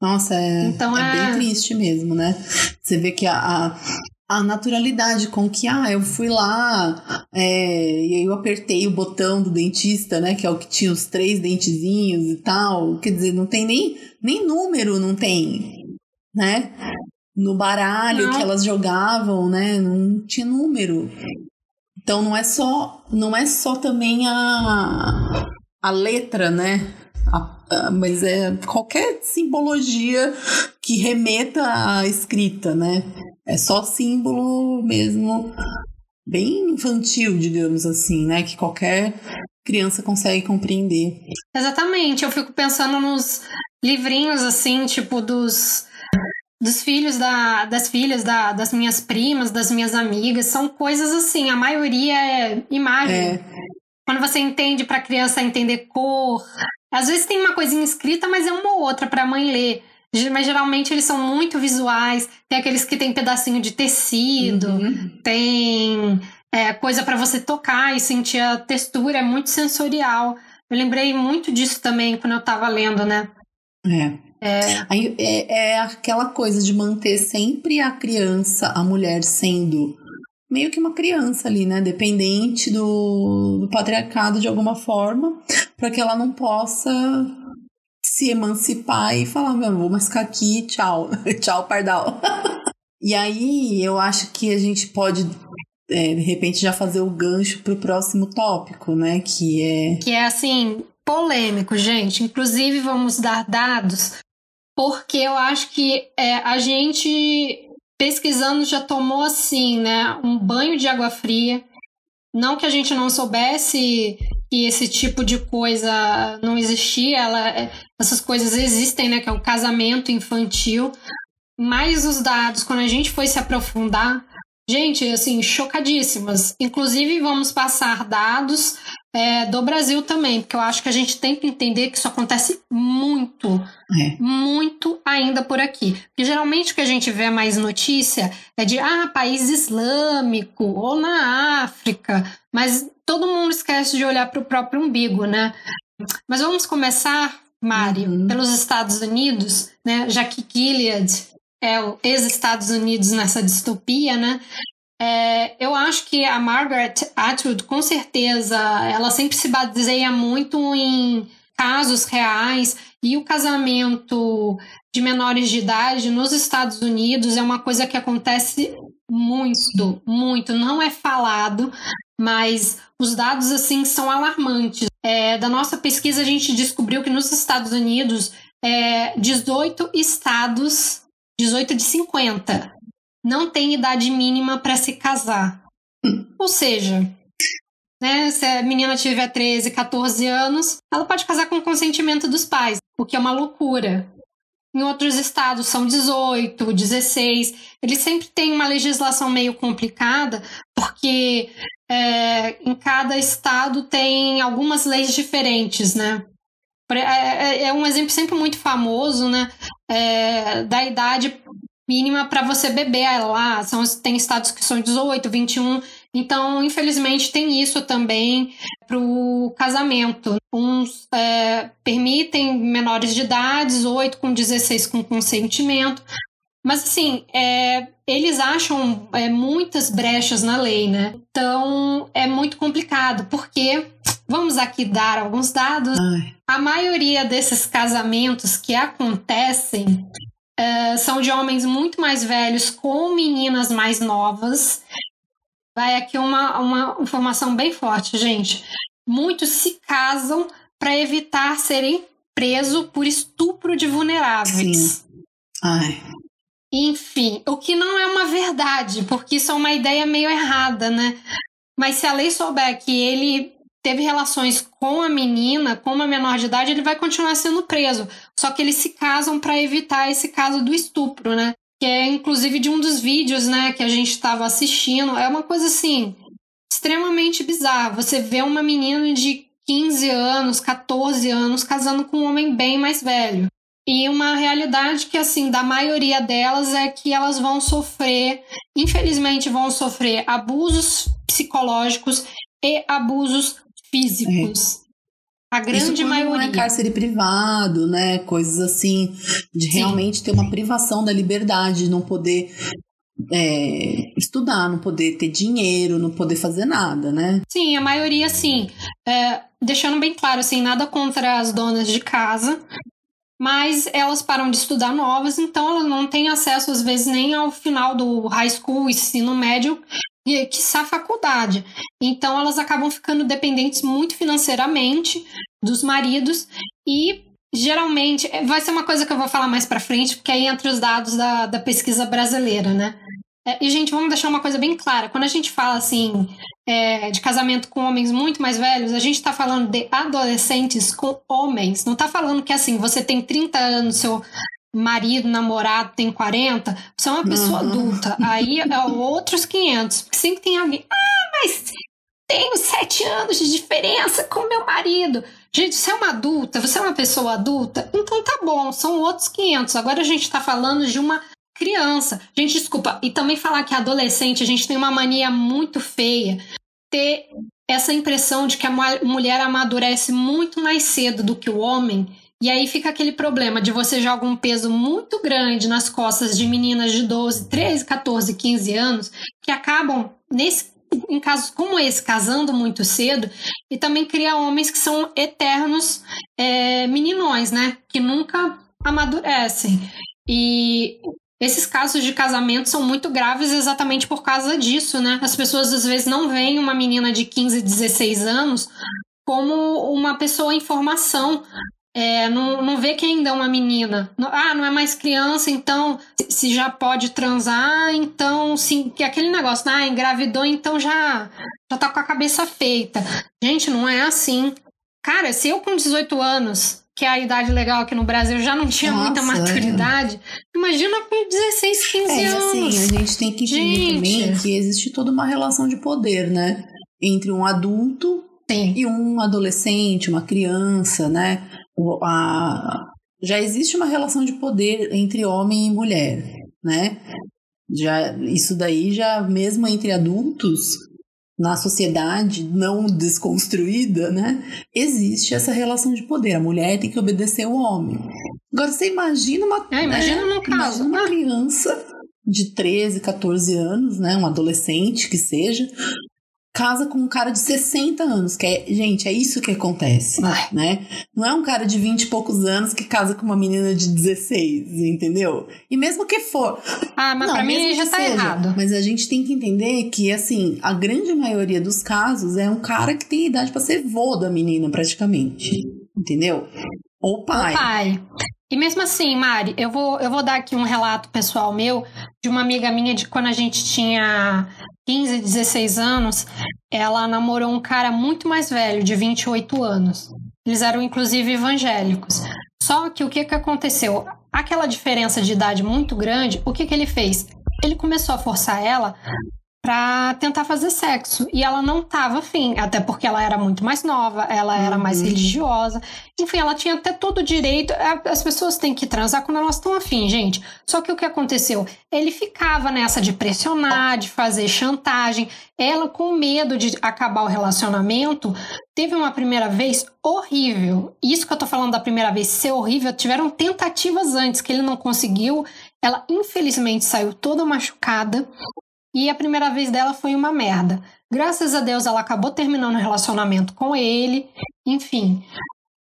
Nossa, é, Então, é é- bem triste mesmo, né? Você vê que a, a, a naturalidade com que, ah, eu fui lá é, e aí eu apertei o botão do dentista, né? Que é o que tinha os três dentezinhos e tal. Quer dizer, não tem nem, nem número, não tem, né? No baralho Não. que elas jogavam, né? Não tinha número. Então não é só, não é só também a, a letra, né? A- mas é qualquer simbologia que remeta à escrita, né? É só símbolo mesmo, bem infantil, digamos assim, né? Que qualquer criança consegue compreender. Exatamente, eu fico pensando nos livrinhos assim, tipo dos dos filhos da, das filhas da, das minhas primas, das minhas amigas, são coisas assim, a maioria é imagem. É, Quando você entende para a criança entender cor, às vezes tem uma coisinha escrita, mas é uma ou outra para a mãe ler. Mas geralmente eles são muito visuais. Tem aqueles que tem pedacinho de tecido, Uhum. tem é, coisa para você tocar e sentir a textura, é muito sensorial. Eu lembrei muito disso também quando eu tava lendo, né? é. É, Aí é, é aquela coisa de manter sempre a criança, a mulher sendo meio que uma criança ali, né? Dependente do, do patriarcado de alguma forma, para que ela não possa se emancipar e falar, meu, vou mascar aqui, tchau, tchau, pardal. e aí eu acho que a gente pode, é, de repente, já fazer o gancho pro próximo tópico, né? Que é. que é assim, polêmico, gente. Inclusive, vamos dar dados, porque eu acho que é, a gente, pesquisando, já tomou assim, né? Um banho de água fria. Não que a gente não soubesse que esse tipo de coisa não existia, ela, é, essas coisas existem, né? Que é o casamento infantil. Mas os dados, quando a gente foi se aprofundar, gente, assim, chocadíssimas. Inclusive, vamos passar dados é, do Brasil também, porque eu acho que a gente tem que entender que isso acontece muito, É. muito ainda por aqui. Porque geralmente o que a gente vê mais notícia é de ah, país islâmico ou na África, mas todo mundo esquece de olhar para o próprio umbigo, né? Mas vamos começar, Mário, Uhum. pelos Estados Unidos, né? Já que Gilead é o ex-Estados Unidos nessa distopia, né? É, eu acho que a Margaret Atwood, com certeza, ela sempre se baseia muito em casos reais e o casamento de menores de idade nos Estados Unidos é uma coisa que acontece muito, muito. Não é falado, mas os dados assim são alarmantes. É, da nossa pesquisa, a gente descobriu que nos Estados Unidos, é, 18 estados, 18 de 50, não tem idade mínima para se casar. Ou seja, né, se a menina tiver 13, 14 anos, ela pode casar com o consentimento dos pais, o que é uma loucura. Em outros estados são 18, 16. Eles sempre têm uma legislação meio complicada, porque é, em cada estado tem algumas leis diferentes, né? É, é- é um exemplo sempre muito famoso, né? É, da idade mínima para você beber lá. São, tem estados que são 18, 21. Então, infelizmente, tem isso também para o casamento. Uns é, permitem menores de idade, 18 com 16 com consentimento. Mas, assim, é, eles acham é, muitas brechas na lei, né? Então, é muito complicado, porque, vamos aqui dar alguns dados, Ai, a maioria desses casamentos que acontecem eh, são de homens muito mais velhos com meninas mais novas. Vai aqui uma, uma informação bem forte, gente. Muitos se casam para evitar serem presos por estupro de vulneráveis. ai. Enfim, o que não é uma verdade, porque isso é uma ideia meio errada, né? Mas se a lei souber que ele teve relações com a menina, com uma menor de idade, ele vai continuar sendo preso. Só que eles se casam para evitar esse caso do estupro, né? Que é inclusive de um dos vídeos, né, que a gente estava assistindo. É uma coisa assim extremamente bizarra. Você vê uma menina de 15 anos, 14 anos casando com um homem bem mais velho. E uma realidade que, assim, da maioria delas é que elas vão sofrer, infelizmente, vão sofrer abusos psicológicos e abusos físicos. A Isso grande quando maioria. Não é cárcere privado, né? Coisas assim, de Sim. realmente ter uma privação da liberdade, não poder é, estudar, não poder ter dinheiro, não poder fazer nada, né? Sim, a maioria sim. É, deixando bem claro, assim, nada contra as donas de casa, mas elas param de estudar novas, então elas não têm acesso, às vezes, nem ao final do high school, ensino médio, e quiçá faculdade. Então elas acabam ficando dependentes muito financeiramente dos maridos e geralmente é, vai ser uma coisa que eu vou falar mais pra frente, porque aí entra os dados da, da pesquisa brasileira, né? É, e, gente, vamos deixar uma coisa bem clara. Quando a gente fala assim é, de casamento com homens muito mais velhos, a gente tá falando de adolescentes com homens. Não tá falando que assim, você tem 30 anos, seu marido, namorado tem 40, você é uma pessoa Uhum. adulta. Aí é outros 500. Porque sempre tem alguém. Ah, mas tenho sete anos de diferença com meu marido. Gente, você é uma adulta, você é uma pessoa adulta, então tá bom, são outros 500. Agora a gente tá falando de uma criança. Gente, desculpa, e também falar que adolescente, a gente tem uma mania muito feia ter essa impressão de que a mu- mulher amadurece muito mais cedo do que o homem. E aí fica aquele problema de você joga um peso muito grande nas costas de meninas de 12, 13, 14, 15 anos que acabam nesse em casos como esse, casando muito cedo, e também cria homens que são eternos é, meninões, né? Que nunca amadurecem. E esses casos de casamento são muito graves exatamente por causa disso, né? As pessoas às vezes não veem uma menina de 15, 16 anos como uma pessoa em formação. É, não, não vê que ainda é uma menina. Ah, não é mais criança, então se- já pode transar, então sim, que aquele negócio, ah, engravidou, então já, já tá com a cabeça feita. Gente, não é assim. Cara, se eu com 18 anos, que é a idade legal aqui no Brasil, já não tinha muita Nossa, é. maturidade, imagina com 16, 15 É, e anos. assim, a gente tem que entender Gente. também que existe toda uma relação de poder, né? Entre um adulto Sim. e um adolescente, uma criança, né? A- já existe uma relação de poder entre homem e mulher, né? Já, isso daí já, mesmo entre adultos, na sociedade não desconstruída, né? Existe essa relação de poder. A mulher tem que obedecer o homem. Agora, você imagina uma, É, imagina né? caso. Imagina uma Ah. criança de 13, 14 anos, né? Um adolescente que seja, casa com um cara de 60 anos, que é, gente, é isso que acontece, Ai. né? Não é um cara de 20 e poucos anos que casa com uma menina de 16, entendeu? E mesmo que for, Ah, mas não, pra mim já tá seja, errado. Mas a gente tem que entender que, assim, a grande maioria dos casos é um cara que tem idade pra ser vô da menina, praticamente. Entendeu? Ou pai. O pai. E mesmo assim, Mari, eu vou, eu vou dar aqui um relato pessoal meu de uma amiga minha de quando a gente tinha 15, 16 anos. Ela namorou um cara muito mais velho, de 28 anos. Eles eram inclusive evangélicos. Só que o que, que aconteceu? Aquela diferença de idade muito grande, o que, que ele fez? Ele começou a forçar ela pra tentar fazer sexo. E ela não tava afim, até porque ela era muito mais nova, ela era mais Uhum. religiosa. Enfim, ela tinha até todo o direito. As pessoas têm que transar quando elas estão afim, gente. Só que o que aconteceu? Ele ficava nessa de pressionar, de fazer chantagem. Ela, com medo de acabar o relacionamento, teve uma primeira vez horrível. Isso que eu tô falando da primeira vez ser horrível, tiveram tentativas antes que ele não conseguiu. Ela, infelizmente, saiu toda machucada. E a primeira vez dela foi uma merda. Graças a Deus ela acabou terminando o relacionamento com ele, enfim.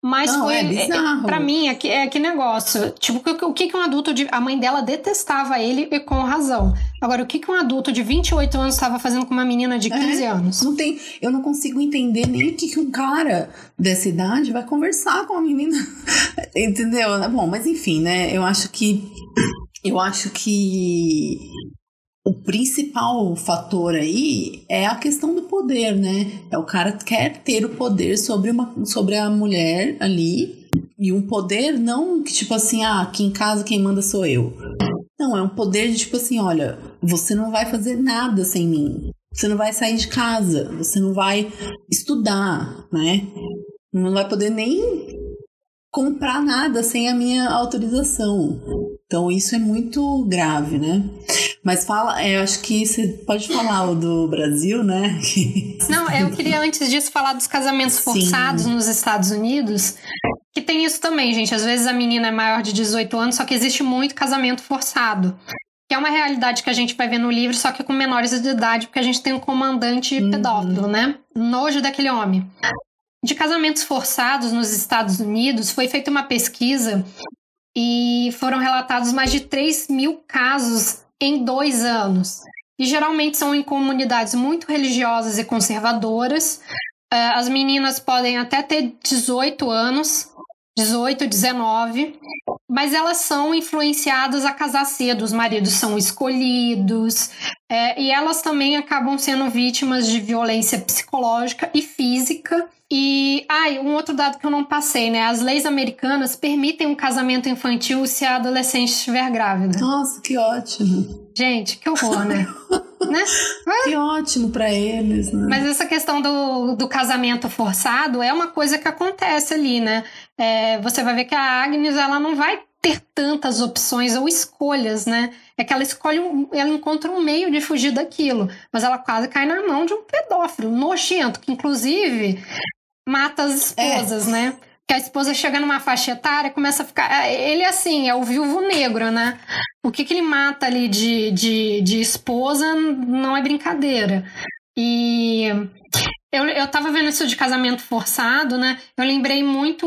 Mas Não, foi. é bizarro. Pra mim, é que, é que negócio. Tipo, o que- o que, um adulto de. A mãe dela detestava ele e com razão. Agora, o que, que um adulto de 28 anos estava fazendo com uma menina de 15 É. anos? Não tem, eu não consigo entender nem o que, que um cara dessa idade vai conversar com a menina. Entendeu? Bom, mas enfim, né? Eu acho que. Eu acho que o principal fator aí é a questão do poder, né? É o cara quer ter o poder sobre, uma, sobre a mulher ali. E um poder não que, tipo assim, ah, aqui em casa quem manda sou eu. Não, é um poder de tipo assim, olha, você não vai fazer nada sem mim. Você não vai sair de casa, você não vai estudar, né? Não vai poder nem comprar nada sem a minha autorização. Então isso é muito grave, né? Mas fala, é, eu acho que você pode falar o do Brasil, né? Não, eu queria antes disso falar dos casamentos Sim. forçados nos Estados Unidos. Que tem isso também, gente. Às vezes a menina é maior de 18 anos, só que existe muito casamento forçado. Que é uma realidade que a gente vai ver no livro, só que com menores de idade, porque a gente tem um comandante Uhum. pedófilo, né? Nojo daquele homem. De casamentos forçados nos Estados Unidos, foi feita uma pesquisa e foram relatados mais de 3 mil casos em dois anos. E geralmente são em comunidades muito religiosas e conservadoras. Eh, As meninas podem até ter 18 anos, 18, 19, mas elas são influenciadas a casar cedo. Os maridos são escolhidos, eh, e elas também acabam sendo vítimas de violência psicológica e física. E, ai, um outro dado que eu não passei, né? As leis americanas permitem um casamento infantil se a adolescente estiver grávida. Nossa, que ótimo. Gente, que horror, né? né? Que ótimo pra eles, né? Mas essa questão do, do casamento forçado é uma coisa que acontece ali, né? É, você vai ver que a Agnes ela não vai ter tantas opções ou escolhas, né? É que ela escolhe, um, ela encontra um meio de fugir daquilo, mas ela quase cai na mão de um pedófilo nojento, que inclusive mata as esposas, né? Que a esposa chega numa faixa etária começa a ficar. Ele, assim, é o viúvo negro, né? O que, que ele mata ali de, de, de esposa não é brincadeira. E eu, eu tava vendo isso de casamento forçado, né? Eu lembrei muito.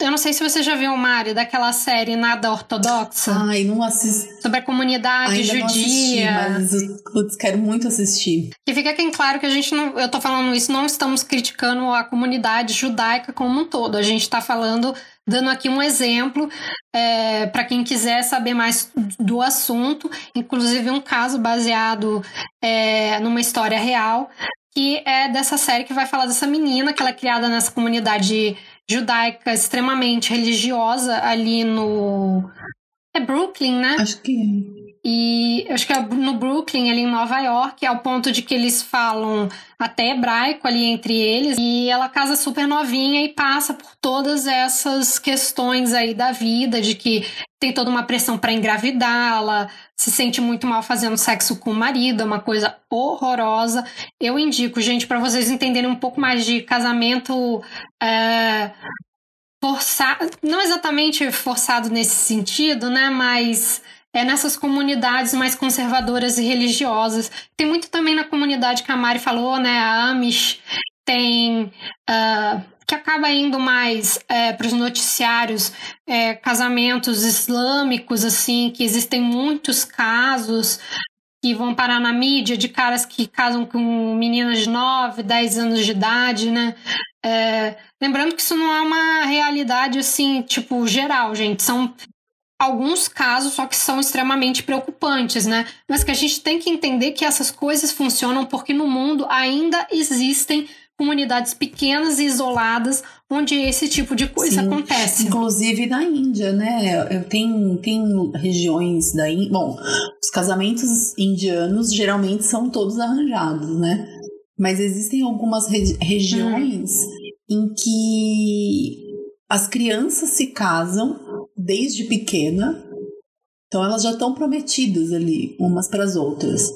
Eu não sei se você já viu, Mari, daquela série Nada Ortodoxa, Ai, não assisti. sobre a comunidade Ainda não assisti, judia. mas eu quero muito assistir. Que fica bem claro que a gente não. Eu tô falando isso, não estamos criticando a comunidade judaica como um todo. A gente tá falando, dando aqui um exemplo é, para quem quiser saber mais do assunto, inclusive um caso baseado é, numa história real, que é dessa série que vai falar dessa menina que ela é criada nessa comunidade judaica extremamente religiosa ali no. É Brooklyn, né? Acho que. E acho que é no Brooklyn, ali em Nova York, ao ponto de que eles falam até hebraico ali entre eles. E ela casa super novinha e passa por todas essas questões aí da vida, de que tem toda uma pressão para engravidá-la, se sente muito mal fazendo sexo com o marido, é uma coisa horrorosa. Eu indico, gente, para vocês entenderem um pouco mais de casamento. É, forçado, não exatamente forçado nesse sentido, né? Mas é nessas comunidades mais conservadoras e religiosas. Tem muito também na comunidade que a Mari falou, né? A Amish tem. ah, que acaba indo mais para os noticiários, é, casamentos islâmicos, assim, que existem muitos casos que vão parar na mídia de caras que casam com meninas de 9, 10 anos de idade, né? É, lembrando que isso não é uma realidade assim, tipo, geral, gente. São alguns casos, só que são extremamente preocupantes, né? Mas que a gente tem que entender que essas coisas funcionam porque no mundo ainda existem comunidades pequenas e isoladas onde esse tipo de coisa Sim. acontece. Inclusive na Índia, né? Eu- Tem, tem regiões da Índia. Bom, os casamentos indianos geralmente são todos arranjados, né? Mas existem algumas re- regiões em que as crianças se casam desde pequena, então elas já estão prometidas ali umas para as outras.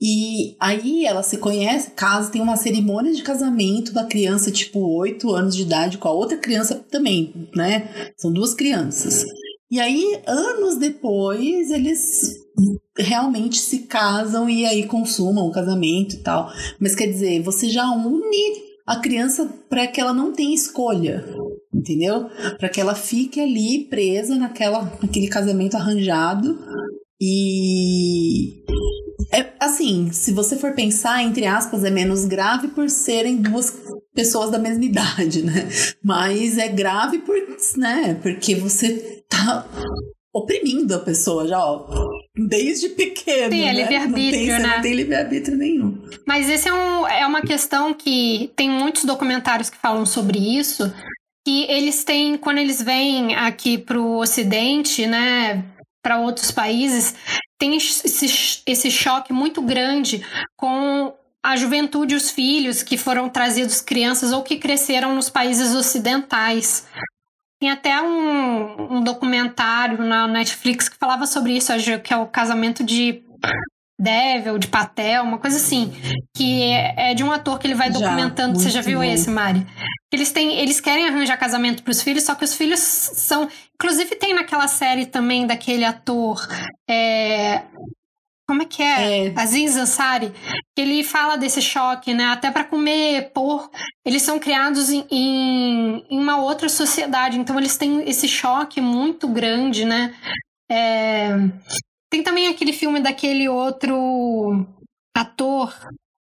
E aí ela se conhece, casa, tem uma cerimônia de casamento da criança, tipo, 8 anos de idade, com a outra criança também, né? São duas crianças. E aí, anos depois, eles realmente se casam e aí consumam o casamento e tal. Mas quer dizer, você já une a criança para que ela não tenha escolha, entendeu? Para que ela fique ali presa naquela, naquele casamento arranjado e é assim, se você for pensar, entre aspas, é menos grave por serem duas pessoas da mesma idade, né? Mas é grave por, né? Porque você tá oprimindo a pessoa já, ó, desde pequeno. Tem, é né? livre-arbítrio, né? Não tem livre-arbítrio nenhum. Mas esse é, um, é uma questão que tem muitos documentários que falam sobre isso. Que eles têm, quando eles vêm aqui para o Ocidente, né, para outros países, tem esse, esse choque muito grande com a juventude os filhos que foram trazidos crianças ou que cresceram nos países ocidentais. Tem até um, um documentário na Netflix que falava sobre isso, que é o casamento de Devil, de Patel, uma coisa assim. Que é, é de um ator que ele vai Já, documentando. Você já viu bom. esse, Mari? Eles, têm, eles querem arranjar casamento pros filhos, só que os filhos são. Inclusive, tem naquela série também daquele ator. é, Como é que é? É. Aziz Ansari, que ele fala desse choque, né? Até para comer porco, eles são criados em, em, em uma outra sociedade, então eles têm esse choque muito grande, né? É, Tem também aquele filme daquele outro ator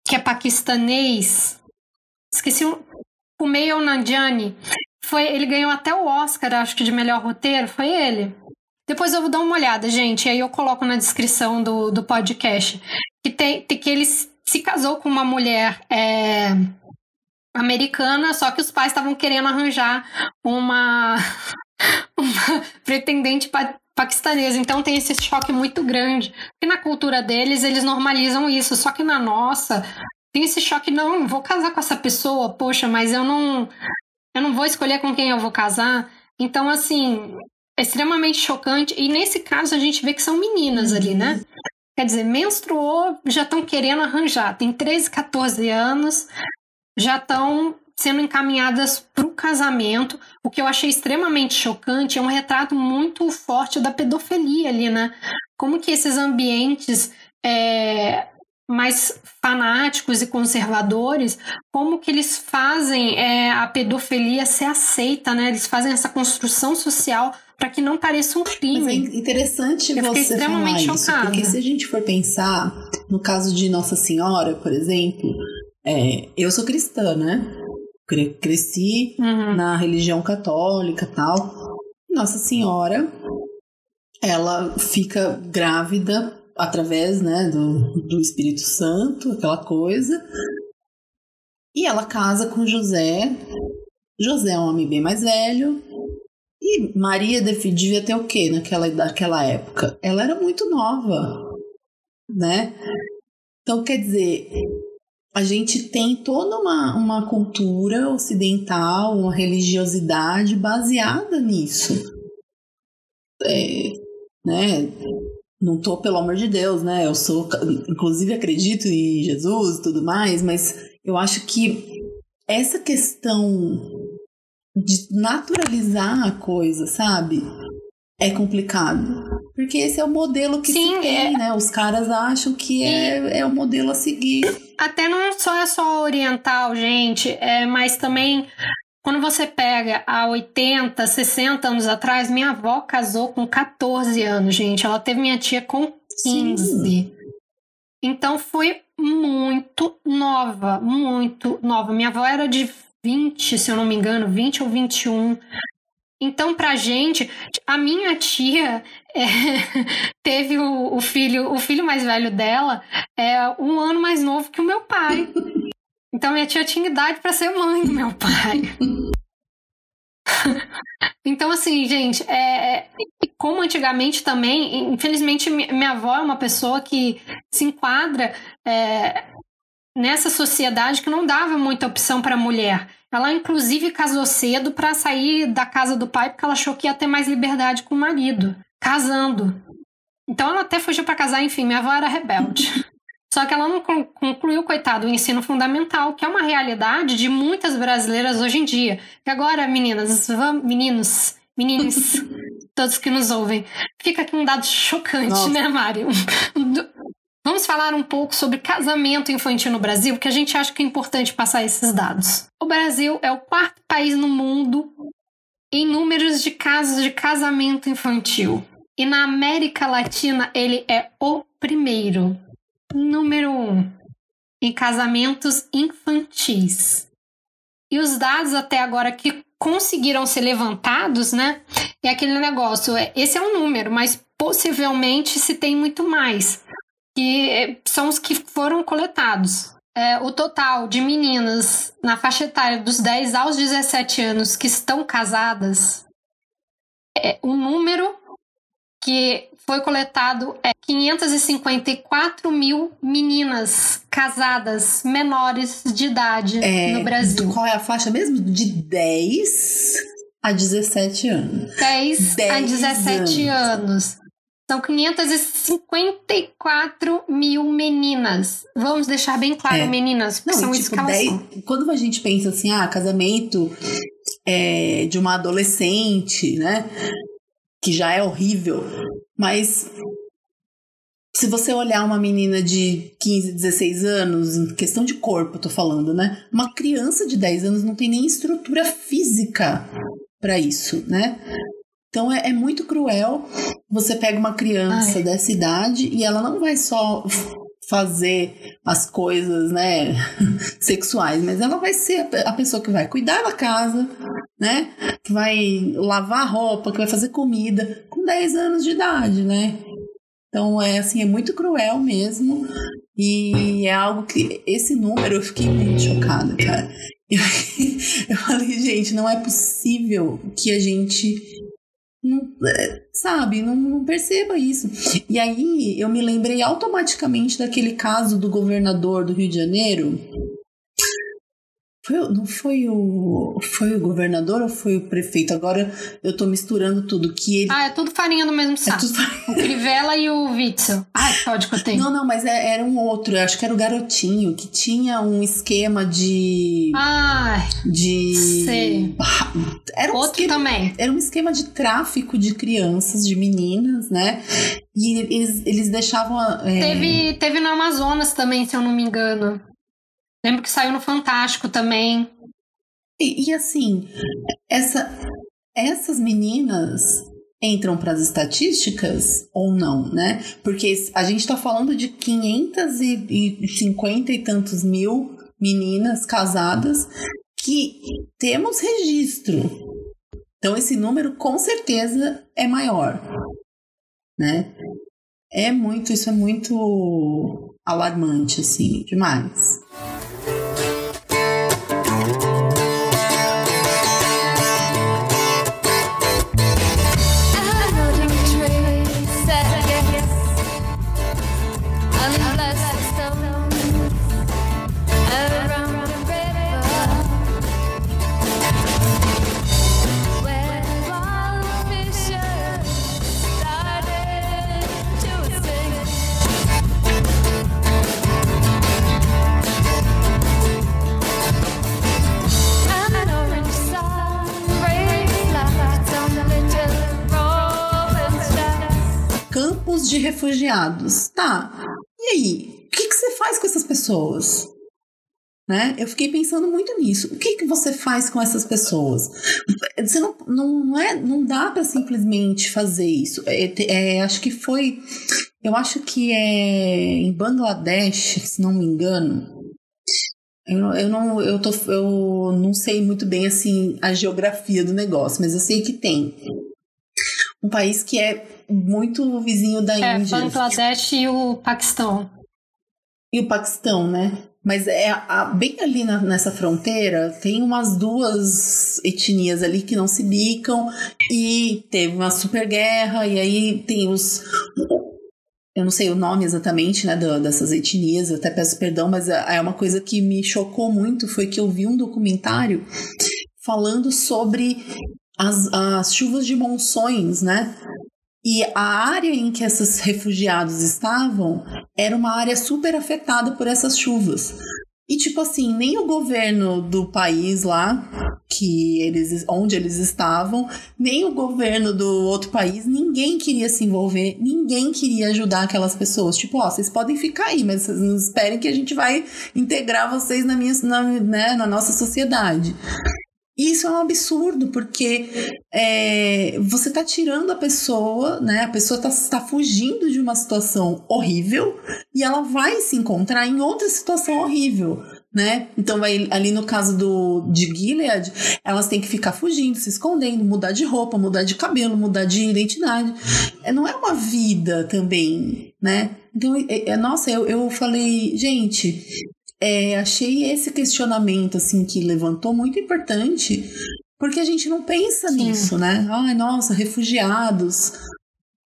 que é paquistanês, esqueci o Kumail Nanjiani. Foi, ele ganhou até o Oscar, acho que de melhor roteiro, foi ele. Depois eu vou dar uma olhada, gente, e aí eu coloco na descrição do, do podcast. Que, tem, que ele se casou com uma mulher é, americana, só que os pais estavam querendo arranjar uma, uma pretendente pa paquistanesa. Então tem esse choque muito grande. E na cultura deles, eles normalizam isso. Só que na nossa, tem esse choque, não, vou casar com essa pessoa, poxa, mas eu não. Eu não vou escolher com quem eu vou casar. Então, assim, é extremamente chocante. E nesse caso, a gente vê que são meninas ali, né? Quer dizer, menstruou, já estão querendo arranjar. Tem 13, 14 anos, já estão sendo encaminhadas para o casamento. O que eu achei extremamente chocante é um retrato muito forte da pedofilia ali, né? Como que esses ambientes é, mais fanáticos e conservadores, como que eles fazem é, a pedofilia ser aceita, né? Eles fazem essa construção social para que não pareça um Mas é crime. interessante Eu você extremamente falar isso, chocada. porque se a gente for pensar no caso de Nossa Senhora, por exemplo, é, eu sou cristã, né? Cre- Cresci Uhum. na religião católica tal. Nossa Senhora, ela fica grávida através né, do, do Espírito Santo, aquela coisa. E ela casa com José. José é um homem bem mais velho. E Maria devia ter o quê naquela, naquela época? Ela era muito nova, né? Então, quer dizer, a gente tem toda uma, uma cultura ocidental, uma religiosidade baseada nisso. É, né? Não tô, pelo amor de Deus, né? Eu sou, inclusive acredito em Jesus e tudo mais, mas eu acho que essa questão de naturalizar a coisa, sabe? É complicado. Porque esse é o modelo que Sim, se tem, é- né? Os caras acham que é, é o modelo a seguir. Até não só é só oriental, gente, é, mas também quando você pega há 80, 60 anos atrás, minha avó casou com 14 anos, gente. Ela teve minha tia com 15. Então foi muito nova, muito nova. Minha avó era de 20, se eu não me engano, 20 ou 21. Então, pra gente, a minha tia é, teve o, o filho, o filho mais velho dela é um ano mais novo que o meu pai. Então minha tia tinha idade pra ser mãe do meu pai. então, assim, gente, é, como antigamente também, infelizmente, mi- minha avó é uma pessoa que se enquadra é, nessa sociedade que não dava muita opção para mulher. Ela, inclusive, casou cedo para sair da casa do pai porque ela achou que ia ter mais liberdade com o marido, casando. Então, ela até fugiu para casar, enfim, minha avó era rebelde. Só que ela não con- concluiu, coitado, o ensino fundamental, que é uma realidade de muitas brasileiras hoje em dia. E agora, meninas, vamos, meninos, todos que nos ouvem, fica aqui um dado chocante, Nossa. né, Mário? Vamos falar um pouco sobre casamento infantil no Brasil, porque a gente acha que é importante passar esses dados. O Brasil é o quarto país no mundo em números de casos de casamento infantil. E na América Latina, ele é o primeiro. Número um em casamentos infantis. E os dados até agora que conseguiram ser levantados, né? É aquele negócio, é- esse é um número, mas possivelmente se tem muito mais, que é, são os que foram coletados. É, o total de meninas na faixa etária dos 10 aos 17 anos que estão casadas, é, o número que foi coletado é 554 mil meninas casadas menores de idade É, no Brasil. Qual é a faixa mesmo? De 10 a 17 anos. 10 a 10 17 anos. São 554 mil meninas. Vamos deixar bem claro, É. meninas, porque Não, são tipo, que elas 10 são. quando a gente pensa assim, ah, casamento é, de uma adolescente, né? Que já é horrível. Mas se você olhar uma menina de 15, 16 anos, em questão de corpo, eu tô falando, né? Uma criança de 10 anos não tem nem estrutura física para isso, né? Então é, é muito cruel. Você pega uma criança Ai. dessa idade e ela não vai só fazer as coisas, né, sexuais, mas ela vai ser a pe- a pessoa que vai cuidar da casa, né, que vai lavar roupa, que vai fazer comida com 10 anos de idade, né? Então é assim, é muito cruel mesmo. E é algo que esse número eu fiquei muito chocada, cara. Eu, eu falei, gente, não é possível que a gente não, é, sabe, não, não perceba isso. E aí eu me lembrei automaticamente daquele caso do governador do Rio de Janeiro. Foi, não foi o. Foi o governador ou foi o prefeito? Agora eu tô misturando tudo. Que ele. Ah, é tudo farinha do mesmo é saco. tudo- O Crivella e o Witzel. Ai, que ódio que eu tenho. Não, não, mas é- era um outro. Eu acho que era o garotinho que tinha um esquema de. Ai, de. sei. Era um outro esquema, também. era um esquema de tráfico de crianças, de meninas, né? E eles, eles deixavam. é, Teve, teve no Amazonas também, se eu não me engano. Lembro que saiu no Fantástico também. E, e assim, essa, essas meninas entram para as estatísticas ou não, né? Porque a gente está falando de 550 e tantos mil meninas casadas que temos registro. Então esse número com certeza é maior, né? É muito, isso é muito alarmante, assim, demais. De refugiados. Tá. E aí? O que, que você faz com essas pessoas? Né? Eu fiquei pensando muito nisso. O que, que você faz com essas pessoas? Você não, não, não, é, não dá para simplesmente fazer isso. É, é, acho que foi. Eu acho que é em Bangladesh, se não me engano. Eu, eu, não, eu, tô, eu não sei muito bem assim a geografia do negócio, mas eu sei que tem um país que é muito vizinho da É, Índia Bangladesh e o Paquistão. e o Paquistão, né? Mas é a- bem ali na- nessa fronteira tem umas duas etnias ali que não se bicam e teve uma super guerra e aí tem os eu não sei o nome exatamente né, dessas etnias, eu até peço perdão, mas é é uma coisa que me chocou muito foi que eu vi um documentário falando sobre as, as chuvas de monções, né? E a área em que esses refugiados estavam era uma área super afetada por essas chuvas. E tipo assim, nem o governo do país lá, que eles, onde eles estavam, nem o governo do outro país, ninguém queria se envolver, ninguém queria ajudar aquelas pessoas. Tipo, ó, vocês podem ficar aí, mas vocês não esperem que a gente vai integrar vocês na, minha, na, né, na nossa sociedade. Isso é um absurdo, porque é, você está tirando a pessoa, né? A pessoa está tá fugindo de uma situação horrível e ela vai se encontrar em outra situação horrível. Né? Então, ali no caso do, de Gilead, elas têm que ficar fugindo, se escondendo, mudar de roupa, mudar de cabelo, mudar de identidade. É, não é uma vida também, né? Então, é, é- nossa, eu, eu falei, gente, é, achei esse questionamento assim que levantou muito importante, porque a gente não pensa Sim. nisso, né? Ai, nossa, refugiados.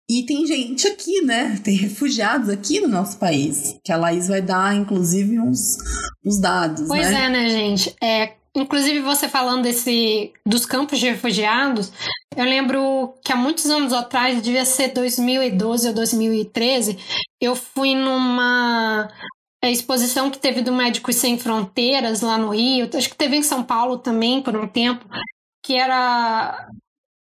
E tem gente aqui, né? Tem refugiados aqui no nosso país, que a Laís vai dar, inclusive, uns, uns dados, Pois né? é, né, gente? É, inclusive, você falando desse dos campos de refugiados, eu lembro que há muitos anos atrás, devia ser 2012 ou 2013, eu fui numa é, exposição que teve do Médicos Sem Fronteiras lá no Rio, acho que teve em São Paulo também por um tempo, que era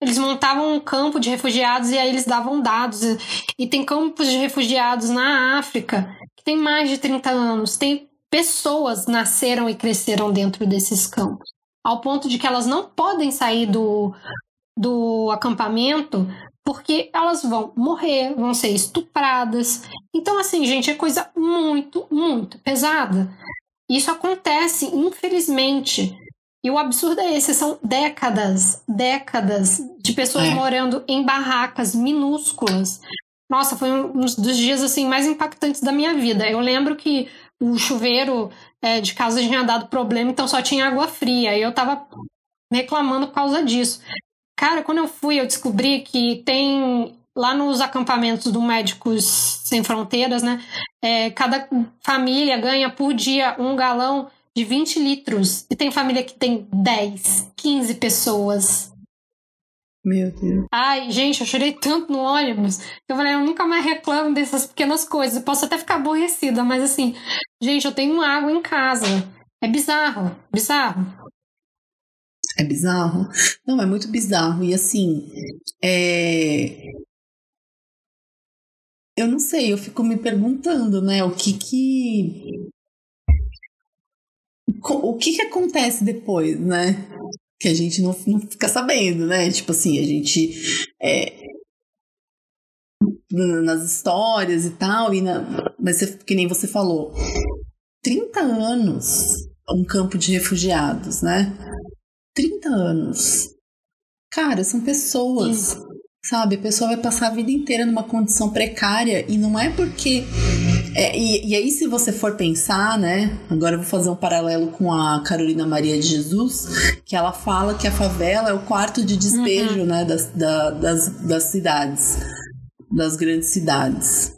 eles montavam um campo de refugiados e aí eles davam dados. E- E tem campos de refugiados na África que tem mais de 30 anos. Tem pessoas nasceram e cresceram dentro desses campos. Ao ponto de que elas não podem sair do, do acampamento porque elas vão morrer, vão ser estupradas. Então, assim, gente, é coisa muito, muito pesada. Isso acontece, infelizmente. E o absurdo é esse, são décadas, décadas de pessoas É. morando em barracas minúsculas. Nossa, foi um dos dias assim mais impactantes da minha vida. Eu lembro que o chuveiro é, de casa tinha dado problema, então só tinha água fria. E eu tava reclamando por causa disso. Cara, quando eu fui, eu descobri que tem lá nos acampamentos do Médicos Sem Fronteiras, né? é, cada família ganha por dia um galão de 20 litros. E tem família que tem 10, 15 pessoas. Meu Deus. Ai, gente, eu chorei tanto no ônibus. Eu falei, eu nunca mais reclamo dessas pequenas coisas. Eu posso até ficar aborrecida, mas assim, gente, eu tenho água em casa. É bizarro, bizarro. É bizarro? Não, é muito bizarro. E assim, é... eu não sei, eu fico me perguntando, né, o que que. O que que acontece depois, né? Que a gente não, não fica sabendo, né? Tipo assim, a gente. é, nas histórias e tal, e na, mas que nem você falou, 30 anos um campo de refugiados, né? 30 anos. Cara, são pessoas. Sabe? A pessoa vai passar a vida inteira numa condição precária e não é porque. é, e, e aí, se você for pensar, né? Agora eu vou fazer um paralelo com a Carolina Maria de Jesus, que ela fala que a favela é o quarto de despejo, né? Das, da- das, das cidades, das grandes cidades.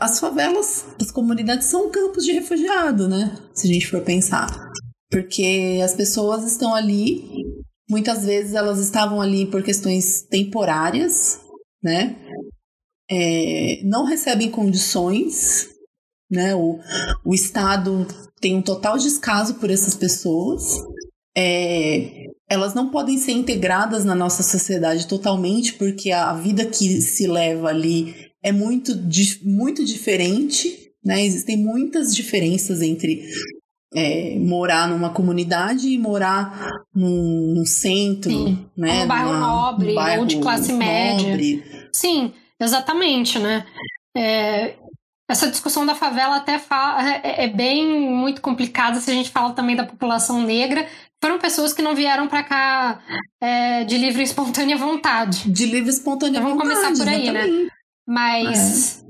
As favelas, as comunidades são campos de refugiado, né? Se a gente for pensar. Porque as pessoas estão ali, muitas vezes elas estavam ali por questões temporárias, né? É, não recebem condições, né? O, o Estado tem um total descaso por essas pessoas. É, elas não podem ser integradas na nossa sociedade totalmente, porque a vida que se leva ali é muito, muito diferente, né? Existem muitas diferenças entre é, morar numa comunidade e morar num, num centro, Sim. né? Um bairro numa- nobre, num bairro ou de classe média. nobre. Sim, exatamente, né? É, essa discussão da favela até fala, é, é bem muito complicada se a gente fala também da população negra. Foram pessoas que não vieram para cá é, de livre e espontânea vontade. De livre e espontânea Então vamos vontade, começar por aí, né? Mas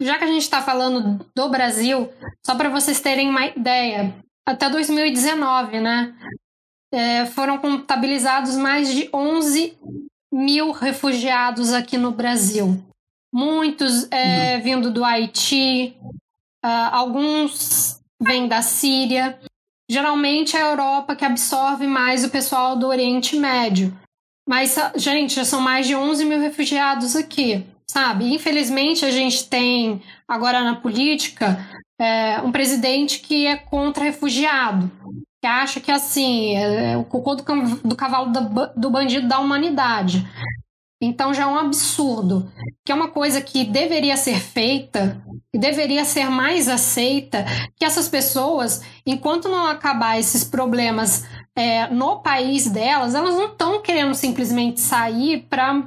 já que a gente está falando do Brasil, só para vocês terem uma ideia, até 2019, né? é, foram contabilizados mais de 11 mil refugiados aqui no Brasil. Muitos é, vindo do Haiti, ah, alguns vêm da Síria. Geralmente é a Europa que absorve mais o pessoal do Oriente Médio. Mas, ah, gente, já são mais de 11 mil refugiados aqui, sabe? Infelizmente, a gente tem agora na política é, um presidente que é contra refugiado, que acha que assim é o cocô do, do cavalo ba- do bandido da humanidade. Então já é um absurdo, que é uma coisa que deveria ser feita, que deveria ser mais aceita, que essas pessoas, enquanto não acabar esses problemas é, no país delas, elas não estão querendo simplesmente sair para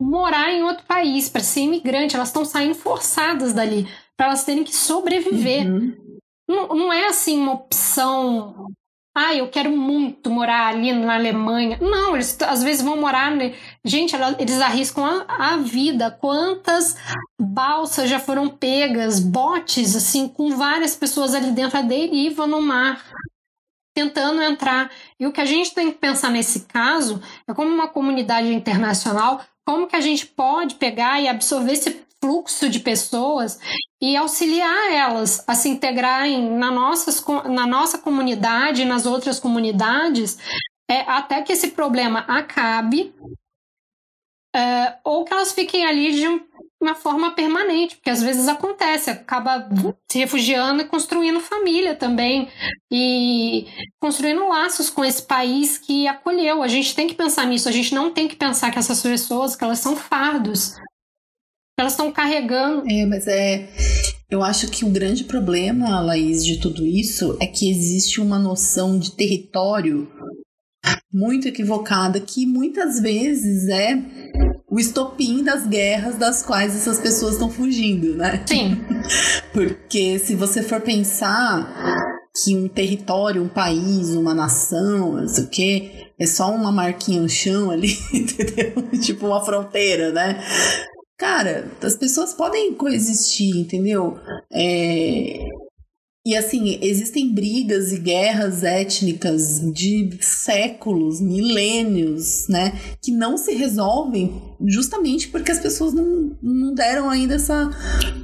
morar em outro país, para ser imigrante, elas estão saindo forçadas dali, para elas terem que sobreviver. Uhum. Não, não é assim uma opção. Ah, eu quero muito morar ali na Alemanha. Não, eles às vezes vão morar. Gente, eles arriscam a, a vida. Quantas balsas já foram pegas, botes, assim, com várias pessoas ali dentro, a deriva no mar, tentando entrar. E o que a gente tem que pensar nesse caso é como uma comunidade internacional, como que a gente pode pegar e absorver esse fluxo de pessoas e auxiliar elas a se integrarem na, nossas, na nossa comunidade e nas outras comunidades, é, até que esse problema acabe, é, ou que elas fiquem ali de um- uma forma permanente, porque às vezes acontece, acaba se refugiando e construindo família também, e construindo laços com esse país que acolheu. A gente tem que pensar nisso, a gente não tem que pensar que essas pessoas, que elas são fardos, elas estão carregando É, mas é. Eu acho que o grande problema, Laís, de tudo isso é que existe uma noção de território muito equivocada que muitas vezes é o estopim das guerras das quais essas pessoas estão fugindo, né? Sim, Porque se você for pensar que um território, um país, uma nação, não sei o quê, é só uma marquinha no chão ali, entendeu? tipo uma fronteira, né? Cara, as pessoas podem coexistir, entendeu? É, E assim, existem brigas e guerras étnicas de séculos, milênios, né? Que não se resolvem justamente porque as pessoas não, não deram ainda essa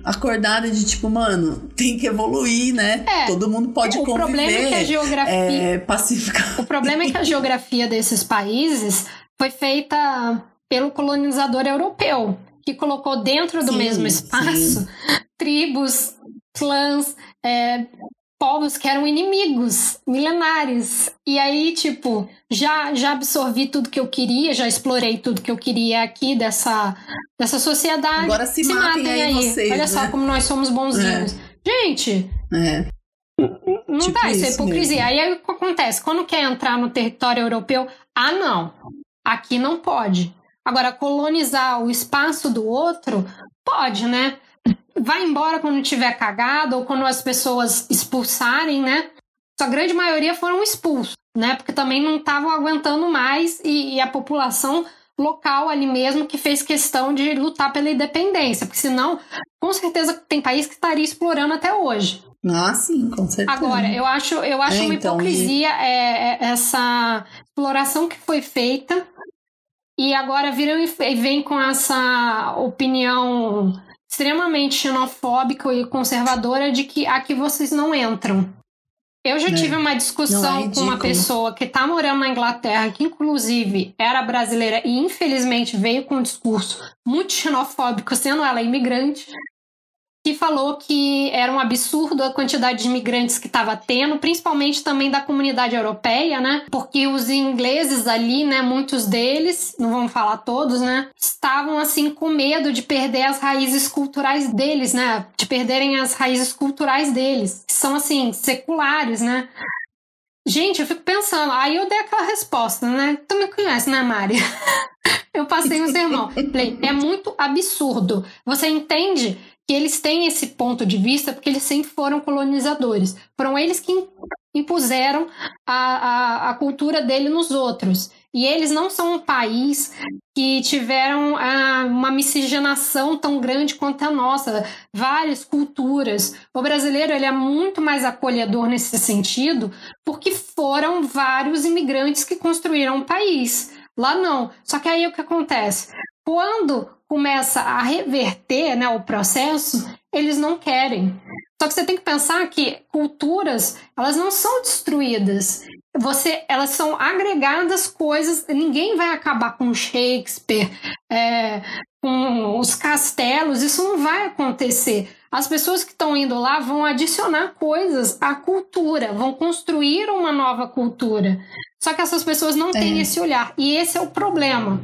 acordada de tipo, mano, tem que evoluir, né? É, Todo mundo pode o conviver. problema é que a geografia. é, pacificar. O problema é que a geografia desses países foi feita pelo colonizador europeu, que colocou dentro do Sim, mesmo espaço sim. tribos, clãs, é, povos que eram inimigos milenares. E aí, tipo, já, já absorvi tudo que eu queria, já explorei tudo que eu queria aqui dessa, dessa sociedade. Agora se matem aí vocês, Olha né? só como nós somos bonzinhos. Gente, É. não Tipo dá, isso é hipocrisia. mesmo. Aí o que acontece? Quando quer entrar no território europeu, ah, não, aqui não pode. Agora, colonizar o espaço do outro, pode, né? Vai embora quando tiver cagado ou quando as pessoas expulsarem, né? A grande maioria foram expulsos, né? Porque também não estavam aguentando mais e, e a população local ali mesmo que fez questão de lutar pela independência, porque senão, com certeza, tem país que estaria explorando até hoje. Ah, sim, com certeza. Agora, eu acho, eu acho É, uma então, hipocrisia é, é, essa exploração que foi feita e agora viram e e vem com essa opinião extremamente xenofóbica e conservadora de que aqui vocês não entram. Eu já É. tive uma Não, discussão é com uma pessoa que está morando na Inglaterra, que inclusive era brasileira e infelizmente veio com um discurso muito xenofóbico, sendo ela imigrante, que falou que era um absurdo a quantidade de imigrantes que estava tendo, principalmente também da comunidade europeia, né? Porque os ingleses ali, né, muitos deles, não vamos falar todos, né, estavam assim com medo de perder as raízes culturais deles, né? De perderem as raízes culturais deles, que são assim seculares, né? Gente, eu fico pensando, aí eu dei aquela resposta, né? Tu me conhece, né, Mari? eu passei um sermão. Falei, é muito absurdo. Você entende que eles têm esse ponto de vista porque eles sempre foram colonizadores. Foram eles que im- impuseram a, a, a cultura dele nos outros. E eles não são um país que tiveram ah, uma miscigenação tão grande quanto a nossa, várias culturas. O brasileiro ele é muito mais acolhedor nesse sentido, porque foram vários imigrantes que construíram o país. Lá não. Só que aí o que acontece? Quando começa a reverter né, o processo, eles não querem. Só que você tem que pensar que culturas, elas não são destruídas. Você, elas são agregadas coisas. Ninguém vai acabar com Shakespeare, é, com os castelos. Isso não vai acontecer. As pessoas que estão indo lá vão adicionar coisas à cultura, vão construir uma nova cultura. Só que essas pessoas não têm É. esse olhar. E esse é o problema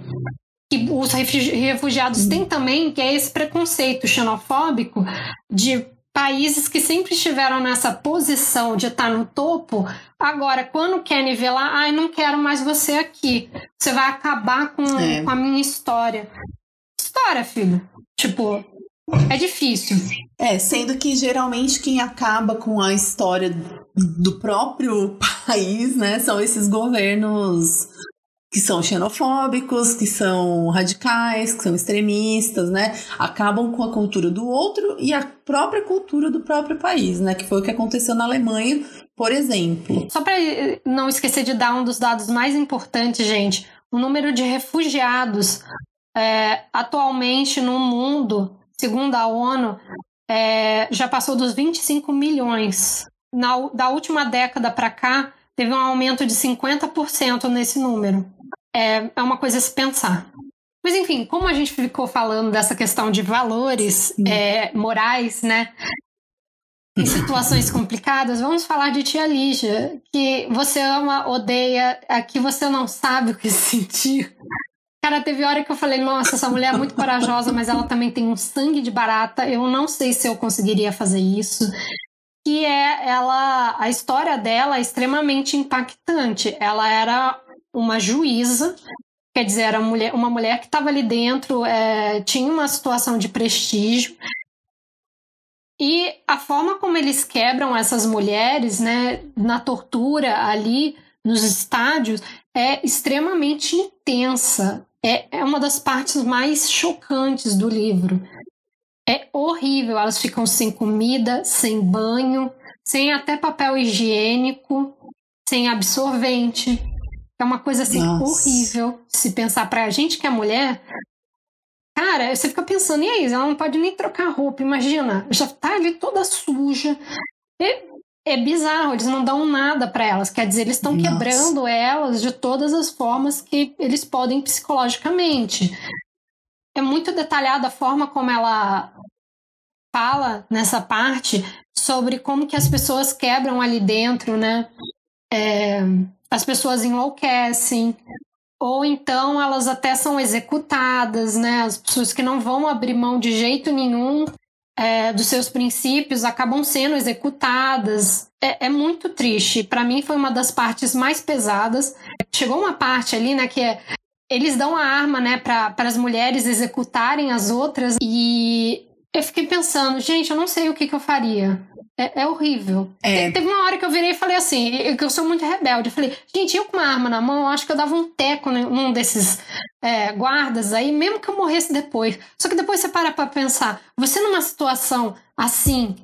que os refugi- refugiados têm também, que é esse preconceito xenofóbico de países que sempre estiveram nessa posição de estar no topo, agora, quando quer nivelar, ai, não quero mais você aqui. Você vai acabar com, É. com a minha história. História, filho. Tipo, é difícil. É, sendo que geralmente quem acaba com a história do próprio país, né, são esses governos que são xenofóbicos, que são radicais, que são extremistas, né? Acabam com a cultura do outro e a própria cultura do próprio país, né? Que foi o que aconteceu na Alemanha, por exemplo. Só para não esquecer de dar um dos dados mais importantes, gente, o número de refugiados é, atualmente no mundo, segundo a ONU, é, já passou dos 25 milhões. Na, da última década para cá, teve um aumento de 50% nesse número. É, é uma coisa a se pensar. Mas enfim, como a gente ficou falando dessa questão de valores é, morais, né? Em situações complicadas, vamos falar de tia Lígia, que você ama, odeia, aqui você não sabe o que sentir. Cara, teve hora que eu falei, nossa, essa mulher é muito corajosa, mas ela também tem um sangue de barata. Eu não sei se eu conseguiria fazer isso. Que é ela, a história dela é extremamente impactante. Ela era uma juíza, quer dizer, era mulher- uma mulher que estava ali dentro, é, tinha uma situação de prestígio. E a forma como eles quebram essas mulheres, né, na tortura ali nos estádios, é extremamente intensa. É, é uma das partes mais chocantes do livro. É horrível. Elas ficam sem comida, sem banho, sem até papel higiênico, sem absorvente. É uma coisa assim Nossa. horrível se pensar pra gente que é mulher. Cara, você fica pensando, e aí? Ela não pode nem trocar roupa, imagina. Já tá ali toda suja. É, é bizarro, eles não dão nada pra elas. Quer dizer, eles estão quebrando elas de todas as formas que eles podem psicologicamente. É muito detalhada a forma como ela fala nessa parte sobre como que as pessoas quebram ali dentro, né? É, as pessoas enlouquecem, ou então elas até são executadas, né? As pessoas que não vão abrir mão de jeito nenhum é, dos seus princípios acabam sendo executadas. É, é muito triste. Para mim foi uma das partes mais pesadas. Chegou uma parte ali, né, que é eles dão a arma, né, para as mulheres executarem as outras e eu fiquei pensando, gente, eu não sei o que, que eu faria. É, é horrível. É. Te- Teve uma hora que eu virei e falei assim, eu, que eu sou muito rebelde. Eu falei, gente, eu com uma arma na mão, acho que eu dava um teco num desses é, guardas aí, mesmo que eu morresse depois. Só que depois você para pra pensar, você numa situação assim,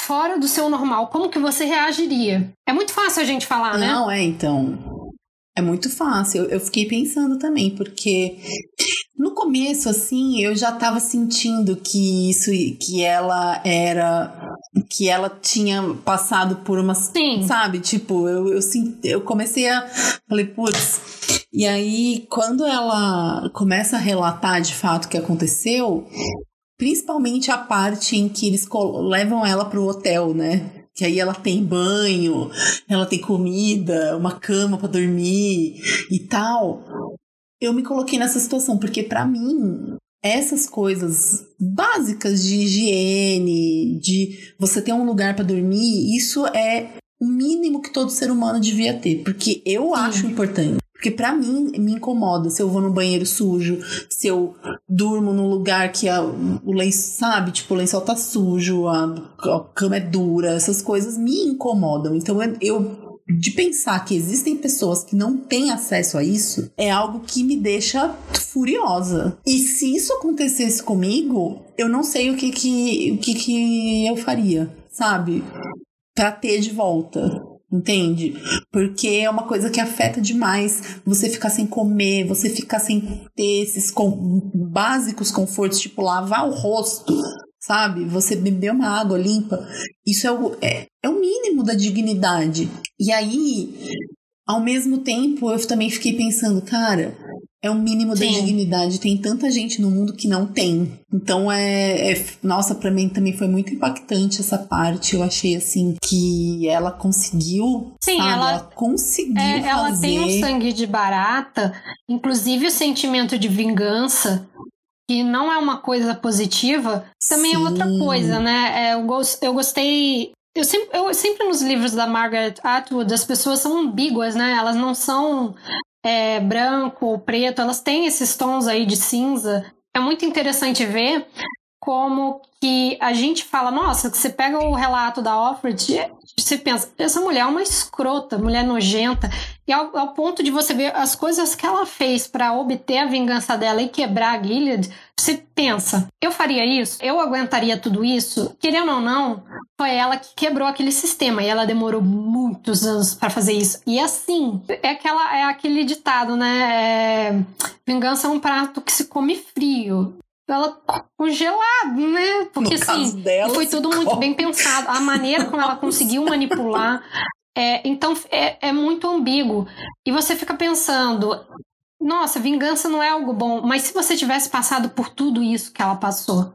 fora do seu normal, como que você reagiria? É muito fácil a gente falar, né? Não, é, então. É muito fácil. Eu, fiquei pensando também, porque no começo, assim, eu já tava sentindo que isso, que ela era. que ela tinha passado por uma. Sim. Sabe? Tipo, eu, eu, eu comecei a. Falei, putz. E aí, quando ela começa a relatar de fato o que aconteceu, principalmente a parte em que eles levam ela pro hotel, né? Que aí ela tem banho, ela tem comida, uma cama pra dormir e tal. Eu me coloquei nessa situação porque pra mim essas coisas básicas de higiene, de você ter um lugar pra dormir, isso é o mínimo que todo ser humano devia ter, porque eu acho importante. Porque pra mim me incomoda se eu vou no banheiro sujo, se eu durmo num lugar que a, o lençol, sabe, tipo, o lençol tá sujo, a, a cama é dura, essas coisas me incomodam. Então eu, eu de pensar que existem pessoas que não têm acesso a isso é algo que me deixa furiosa. E se isso acontecesse comigo, eu não sei o que que, o que, que eu faria, sabe? Pra ter de volta. Entende? Porque é uma coisa que afeta demais você ficar sem comer, você ficar sem ter esses com- básicos confortos, tipo lavar o rosto, sabe? Você beber uma água limpa. Isso é o, é, é o mínimo da dignidade. E aí, ao mesmo tempo, eu também fiquei pensando, cara, é o mínimo da Sim. dignidade. Tem tanta gente no mundo que não tem. Então é, é- nossa, pra mim também foi muito impactante essa parte. Eu achei assim que ela conseguiu, Sim, sabe? ela- conseguiu É, ela fazer. tem um sangue de barata, inclusive o sentimento de vingança, que não é uma coisa positiva, também é outra Sim. coisa, né? É, eu, gos- eu gostei. Eu sempre, eu sempre nos livros da Margaret Atwood, as pessoas são ambíguas, né? Elas não são é, branco ou preto, elas têm esses tons aí de cinza. É muito interessante ver como que a gente fala, nossa, que você pega o relato da Offred, você pensa, essa mulher é uma escrota, mulher nojenta, e ao, ao ponto de você ver as coisas que ela fez para obter a vingança dela e quebrar a Gilead, você pensa, eu faria isso? Eu aguentaria tudo isso? Querendo ou não, foi ela que quebrou aquele sistema e ela demorou muitos anos para fazer isso. E assim, é aquela é aquele ditado, né? É, vingança é um prato que se come frio. Ela congelado, né? Porque assim, foi tudo muito bem pensado. A maneira como ela conseguiu manipular. é, então é, é muito ambíguo. E você fica pensando. Nossa, vingança não é algo bom, mas se você tivesse passado por tudo isso que ela passou,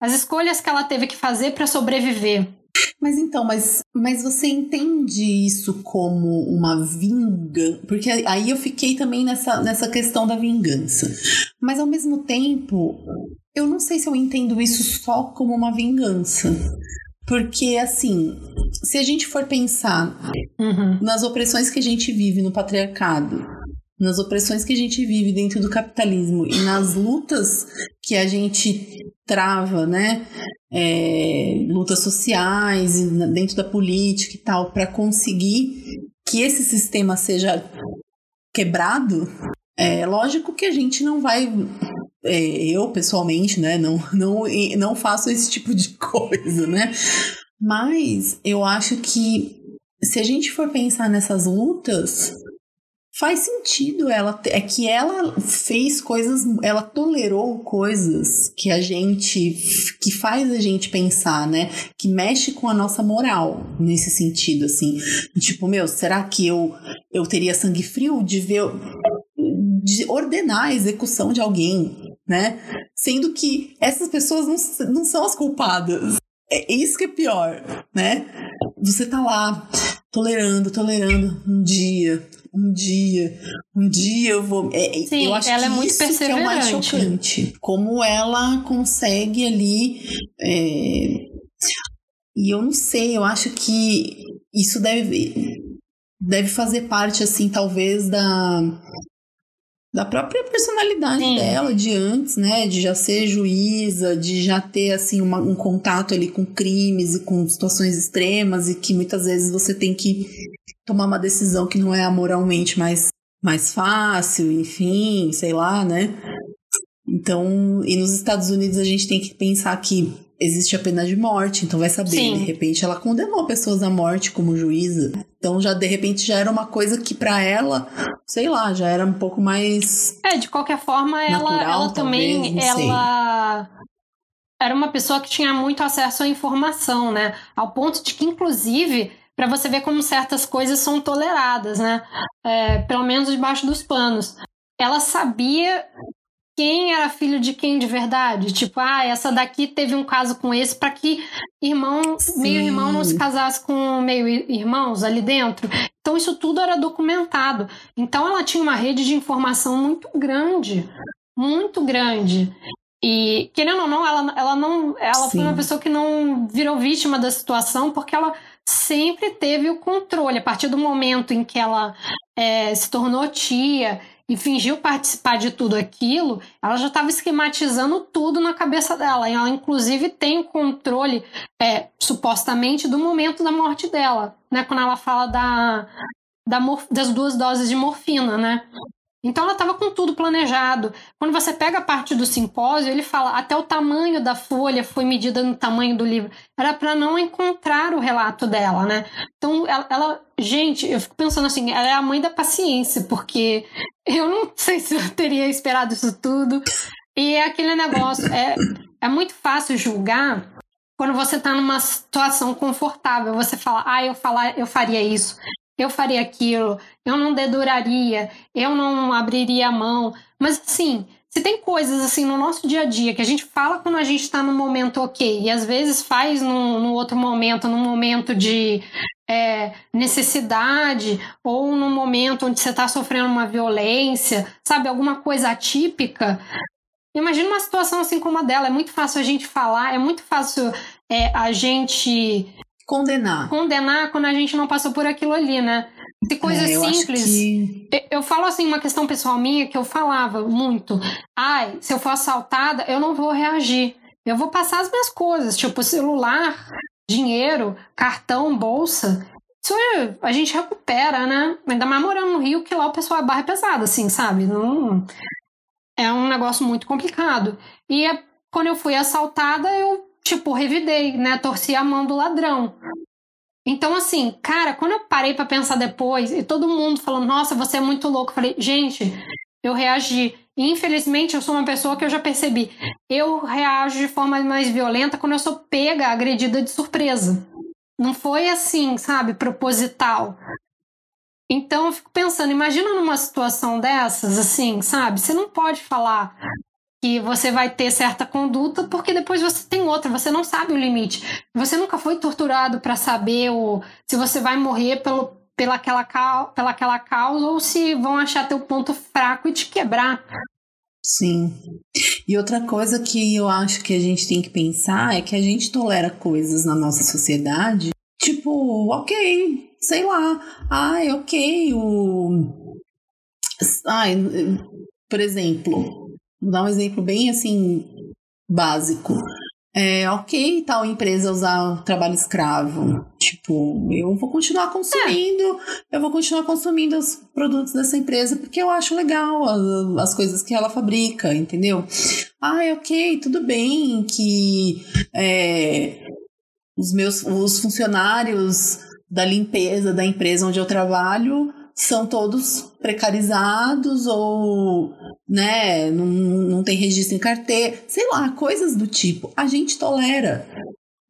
as escolhas que ela teve que fazer para sobreviver, Mas então, mas, mas você entende isso como uma vingança? Porque aí eu fiquei também nessa, nessa questão da vingança. Mas ao mesmo tempo, eu não sei se eu entendo isso só como uma vingança. Porque, assim, se a gente for pensar Uhum. nas opressões que a gente vive no patriarcado, nas opressões que a gente vive dentro do capitalismo e nas lutas que a gente trava, né? É, lutas sociais, dentro da política e tal, para conseguir que esse sistema seja quebrado, é lógico que a gente não vai. é, eu, pessoalmente, né? Não, não, não faço esse tipo de coisa, né? Mas eu acho que se a gente for pensar nessas lutas, faz sentido ela é que ela fez coisas, ela tolerou coisas que a gente que faz a gente pensar, né? Que mexe com a nossa moral nesse sentido assim. Tipo, meu, será que eu eu teria sangue frio de ver de ordenar a execução de alguém, né? Sendo que essas pessoas não, não são as culpadas. É isso que é pior, né? Você tá lá tolerando, tolerando um dia, um dia, um dia eu vou. É, é- Sim, eu acho ela que é muito isso que é o mais perseverante. chocante. Como ela consegue ali. é, E eu não sei, eu acho que isso deve, deve fazer parte, assim, talvez da. Da própria personalidade Sim. dela de antes, né? De já ser juíza, de já ter, assim, uma- um contato ali com crimes e com situações extremas e que muitas vezes você tem que tomar uma decisão que não é moralmente mais, mais fácil, enfim, sei lá, né? Então, e nos Estados Unidos a gente tem que pensar que existe a pena de morte, então vai saber, Sim. de repente ela condenou pessoas à morte como juíza. Então já de repente já era uma coisa que pra ela, sei lá, já era um pouco mais É, de qualquer forma, ela, Natural, ela também, talvez, sei. ela era uma pessoa que tinha muito acesso à informação, né? Ao ponto de que, inclusive, para você ver como certas coisas são toleradas, né? É, pelo menos debaixo dos panos. Ela sabia quem era filho de quem de verdade. Tipo, ah, essa daqui teve um caso com esse para que irmão, Sim. meio irmão não se casasse com meio irmãos ali dentro. Então isso tudo era documentado. Então ela tinha uma rede de informação muito grande, muito grande. E querendo ou não, ela, ela não, ela foi uma pessoa que não virou vítima da situação porque ela sempre teve o controle. A partir do momento em que ela é, se tornou tia e fingiu participar de tudo aquilo, ela já estava esquematizando tudo na cabeça dela. E ela, inclusive, tem o controle, é, supostamente, do momento da morte dela, né? Quando ela fala da, da das duas doses de morfina, né? Então ela estava com tudo planejado. Quando você pega a parte do simpósio, ele fala até o tamanho da folha foi medida no tamanho do livro. Era para não encontrar o relato dela, né? Então ela, ela- gente, eu fico pensando assim, ela é a mãe da paciência, porque eu não sei se eu teria esperado isso tudo. E é aquele negócio, é, é muito fácil julgar quando você tá numa situação confortável. Você fala, ah, eu, falar, eu faria isso, eu faria aquilo, eu não deduraria, eu não abriria a mão. Mas assim, se tem coisas assim no nosso dia a dia que a gente fala quando a gente está num momento ok, e às vezes faz num, num outro momento, num momento de é, necessidade, ou num momento onde você está sofrendo uma violência, sabe, alguma coisa atípica. Imagina uma situação assim como a dela. É muito fácil a gente falar, é muito fácil é, a gente Condenar. condenar quando a gente não passou por aquilo ali, né? Tem coisas É, simples. que- Eu- falo assim, uma questão pessoal minha que eu falava muito. Ai, se eu for assaltada, eu não vou reagir. Eu vou passar as minhas coisas, tipo celular, dinheiro, cartão, bolsa. Isso é- a gente recupera, né? Ainda mais morando no Rio, que lá o pessoal a barra é pesada, assim, sabe? Não, é um negócio muito complicado. E é- quando eu fui assaltada, eu, tipo, revidei, né? Torci a mão do ladrão. Então, assim, cara, quando eu parei pra pensar depois, e todo mundo falando, nossa, você é muito louco, eu falei, gente, eu reagi. Infelizmente, eu sou uma pessoa que eu já percebi. Eu reajo de forma mais violenta quando eu sou pega, agredida de surpresa. Não foi assim, sabe, proposital. Então eu fico pensando, imagina numa situação dessas, assim, sabe? Você não pode falar que você vai ter certa conduta porque depois você tem outra, você não sabe o limite. Você nunca foi torturado para saber o, se você vai morrer pelo, pela, aquela, pela aquela causa ou se vão achar teu ponto fraco e te quebrar. Sim. E outra coisa que eu acho que a gente tem que pensar é que a gente tolera coisas na nossa sociedade, tipo, ok, sei lá, ai, ok, o. Ai, por exemplo, vou dar um exemplo bem assim, básico. É ok tal empresa usar trabalho escravo. Tipo, eu vou continuar consumindo, eu vou continuar consumindo os produtos dessa empresa porque eu acho legal as, as coisas que ela fabrica, entendeu? Ah, ok, tudo bem que é, os meus os funcionários da limpeza da empresa onde eu trabalho são todos precarizados ou né, não, não tem registro em carteira, sei lá, coisas do tipo. A gente tolera.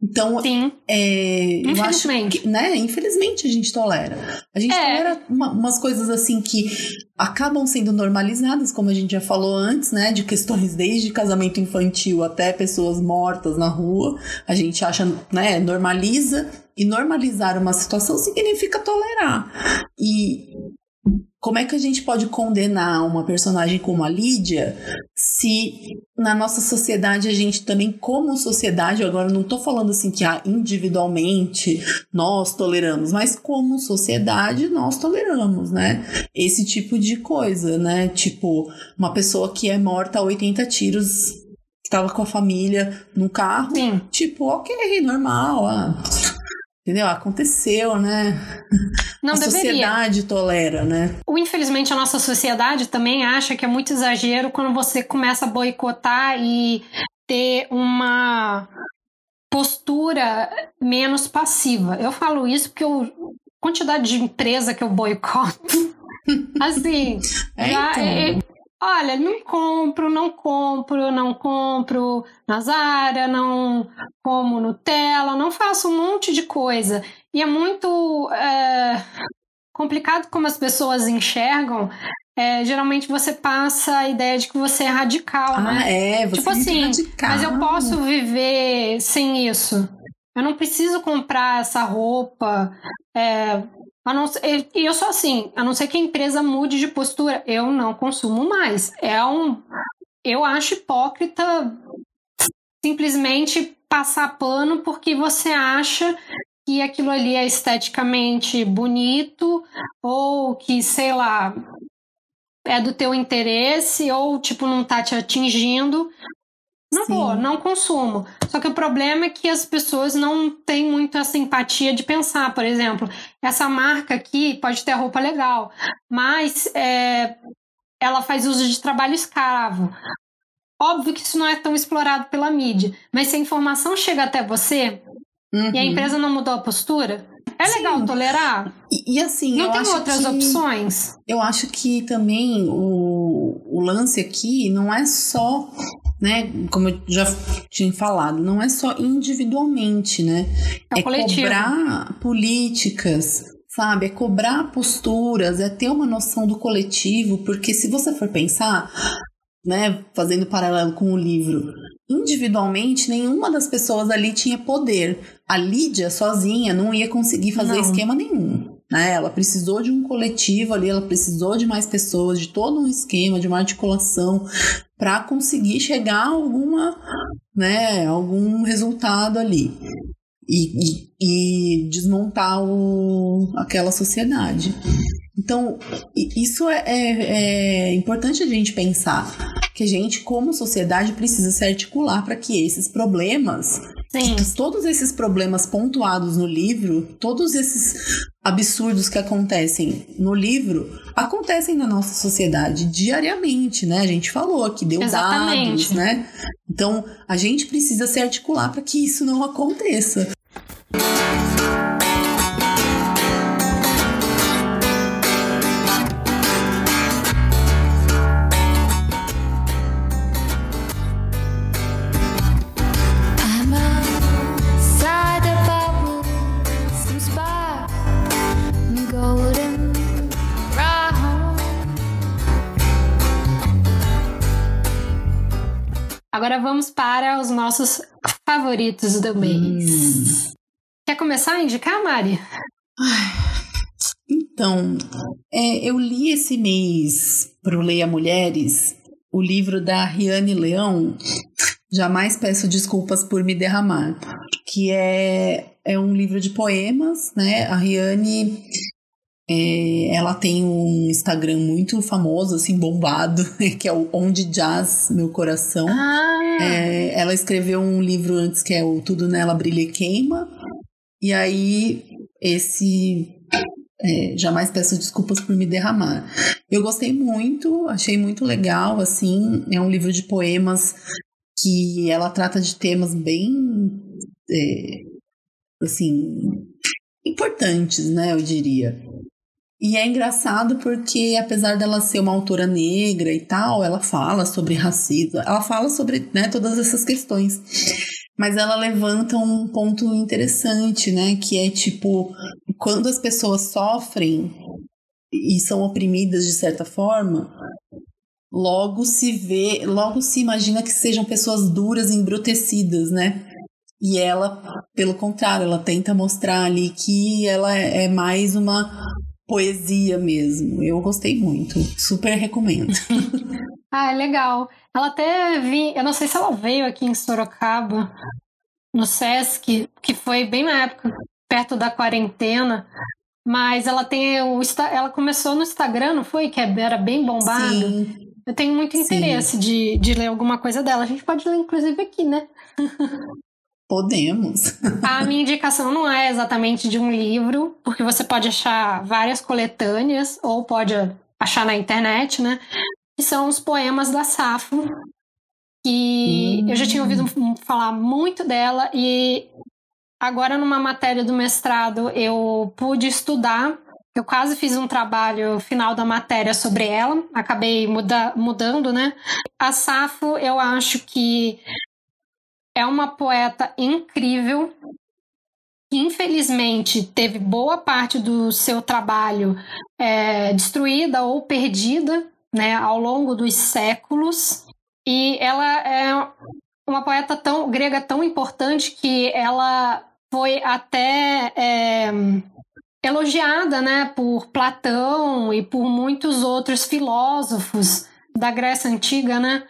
Então, Sim. é, Infelizmente. que, né, infelizmente a gente tolera. A gente É. tolera uma- umas coisas assim que acabam sendo normalizadas, como a gente já falou antes, né, de questões desde casamento infantil até pessoas mortas na rua. A gente acha, né, normaliza e normalizar uma situação significa tolerar. E como é que a gente pode condenar uma personagem como a Lídia se na nossa sociedade a gente também, como sociedade, agora não tô falando assim que ah, individualmente nós toleramos, mas como sociedade nós toleramos, né? Esse tipo de coisa, né? Tipo, uma pessoa que é morta a 80 tiros, que tava com a família num carro, Sim. tipo, ok, normal, ah, entendeu? Aconteceu, né? Não a deveria. sociedade tolera, né? Infelizmente, a nossa sociedade também acha que é muito exagero quando você começa a boicotar e ter uma postura menos passiva. Eu falo isso porque eu, a quantidade de empresa que eu boicoto, assim, É, já então. é- olha, não compro, não compro, não compro na Zara, não como Nutella, não faço um monte de coisa. E é muito é, complicado como as pessoas enxergam. É, geralmente você passa a ideia de que você é radical, né? Ah, é, você Tipo é assim, radical. Mas eu posso viver sem isso. Eu não preciso comprar essa roupa. É, não e eu sou assim, a não ser que a empresa mude de postura, eu não consumo mais. É um. Eu acho hipócrita simplesmente passar pano porque você acha que aquilo ali é esteticamente bonito ou que, sei lá, é do teu interesse ou, tipo, não tá te atingindo, não Sim. vou, não consumo. Só que o problema é que as pessoas não têm muito essa empatia de pensar, por exemplo, essa marca aqui pode ter roupa legal, mas é, ela faz uso de trabalho escravo. Óbvio que isso não é tão explorado pela mídia, mas se a informação chega até você e a Uhum. empresa não mudou a postura, é Sim. legal tolerar? E, e assim, Não eu tem acho outras que... opções? Eu acho que também o, o lance aqui não é só, né, como eu já tinha falado, não é só individualmente, né? É É coletivo. cobrar políticas, sabe? É cobrar posturas, é ter uma noção do coletivo, porque se você for pensar, né, fazendo paralelo com o livro, individualmente nenhuma das pessoas ali tinha poder. A Lídia sozinha não ia conseguir fazer Não. esquema nenhum. Né? Ela precisou de um coletivo ali, ela precisou de mais pessoas, de todo um esquema, de uma articulação para conseguir chegar a alguma, né, algum resultado ali e, e- e desmontar o, aquela sociedade. Então, isso é, é- é importante a gente pensar que a gente, como sociedade, precisa se articular para que esses problemas Sim. todos esses problemas pontuados no livro, todos esses absurdos que acontecem no livro, acontecem na nossa sociedade diariamente, né? A gente falou aqui, deu Exatamente. dados, né? Então, a gente precisa se articular para que isso não aconteça. Agora vamos para os nossos favoritos do mês. Quer começar a indicar, Mari? Então, é, eu li esse mês para o Leia Mulheres o livro da Riane Leão, Jamais Peço Desculpas por Me Derramar, que é, é um livro de poemas, né? A Riane, é, ela tem um Instagram muito famoso, assim, bombado, que é o Onde Jazz Meu Coração. Ah, É, ela escreveu um livro antes que é o Tudo Nela Brilha e Queima. E aí, esse é, Jamais Peço Desculpas por Me Derramar. Eu gostei muito, achei muito legal, assim. É um livro de poemas que ela trata de temas bem, é, assim, importantes, né, eu diria. E é engraçado porque, apesar dela ser uma autora negra e tal, ela fala sobre racismo, ela fala sobre né, todas essas questões. Mas ela levanta um ponto interessante, né? Que é tipo, quando as pessoas sofrem e são oprimidas de certa forma, logo se vê, logo se imagina que sejam pessoas duras, embrutecidas, né? E ela, pelo contrário, ela tenta mostrar ali que ela é mais uma poesia mesmo. Eu gostei muito, super recomendo. ah, é legal. Ela até vi, eu não sei se ela veio aqui em Sorocaba, no Sesc, que foi bem na época, perto da quarentena. Mas ela tem o. Ela começou no Instagram, não foi? Que era bem bombado. Sim, Eu tenho muito Sim. interesse de, de ler alguma coisa dela. A gente pode ler, inclusive, aqui, né? podemos. A minha indicação não é exatamente de um livro, porque você pode achar várias coletâneas, ou pode achar na internet, né? Que são os poemas da Safo, que Hum. eu já tinha ouvido falar muito dela, e agora numa matéria do mestrado eu pude estudar. Eu quase fiz um trabalho final da matéria sobre ela, acabei muda mudando, né? A Safo, eu acho que é uma poeta incrível que infelizmente teve boa parte do seu trabalho é, destruída ou perdida né, ao longo dos séculos. E ela é uma poeta tão grega tão importante que ela foi até é, elogiada né, por Platão e por muitos outros filósofos da Grécia Antiga, né?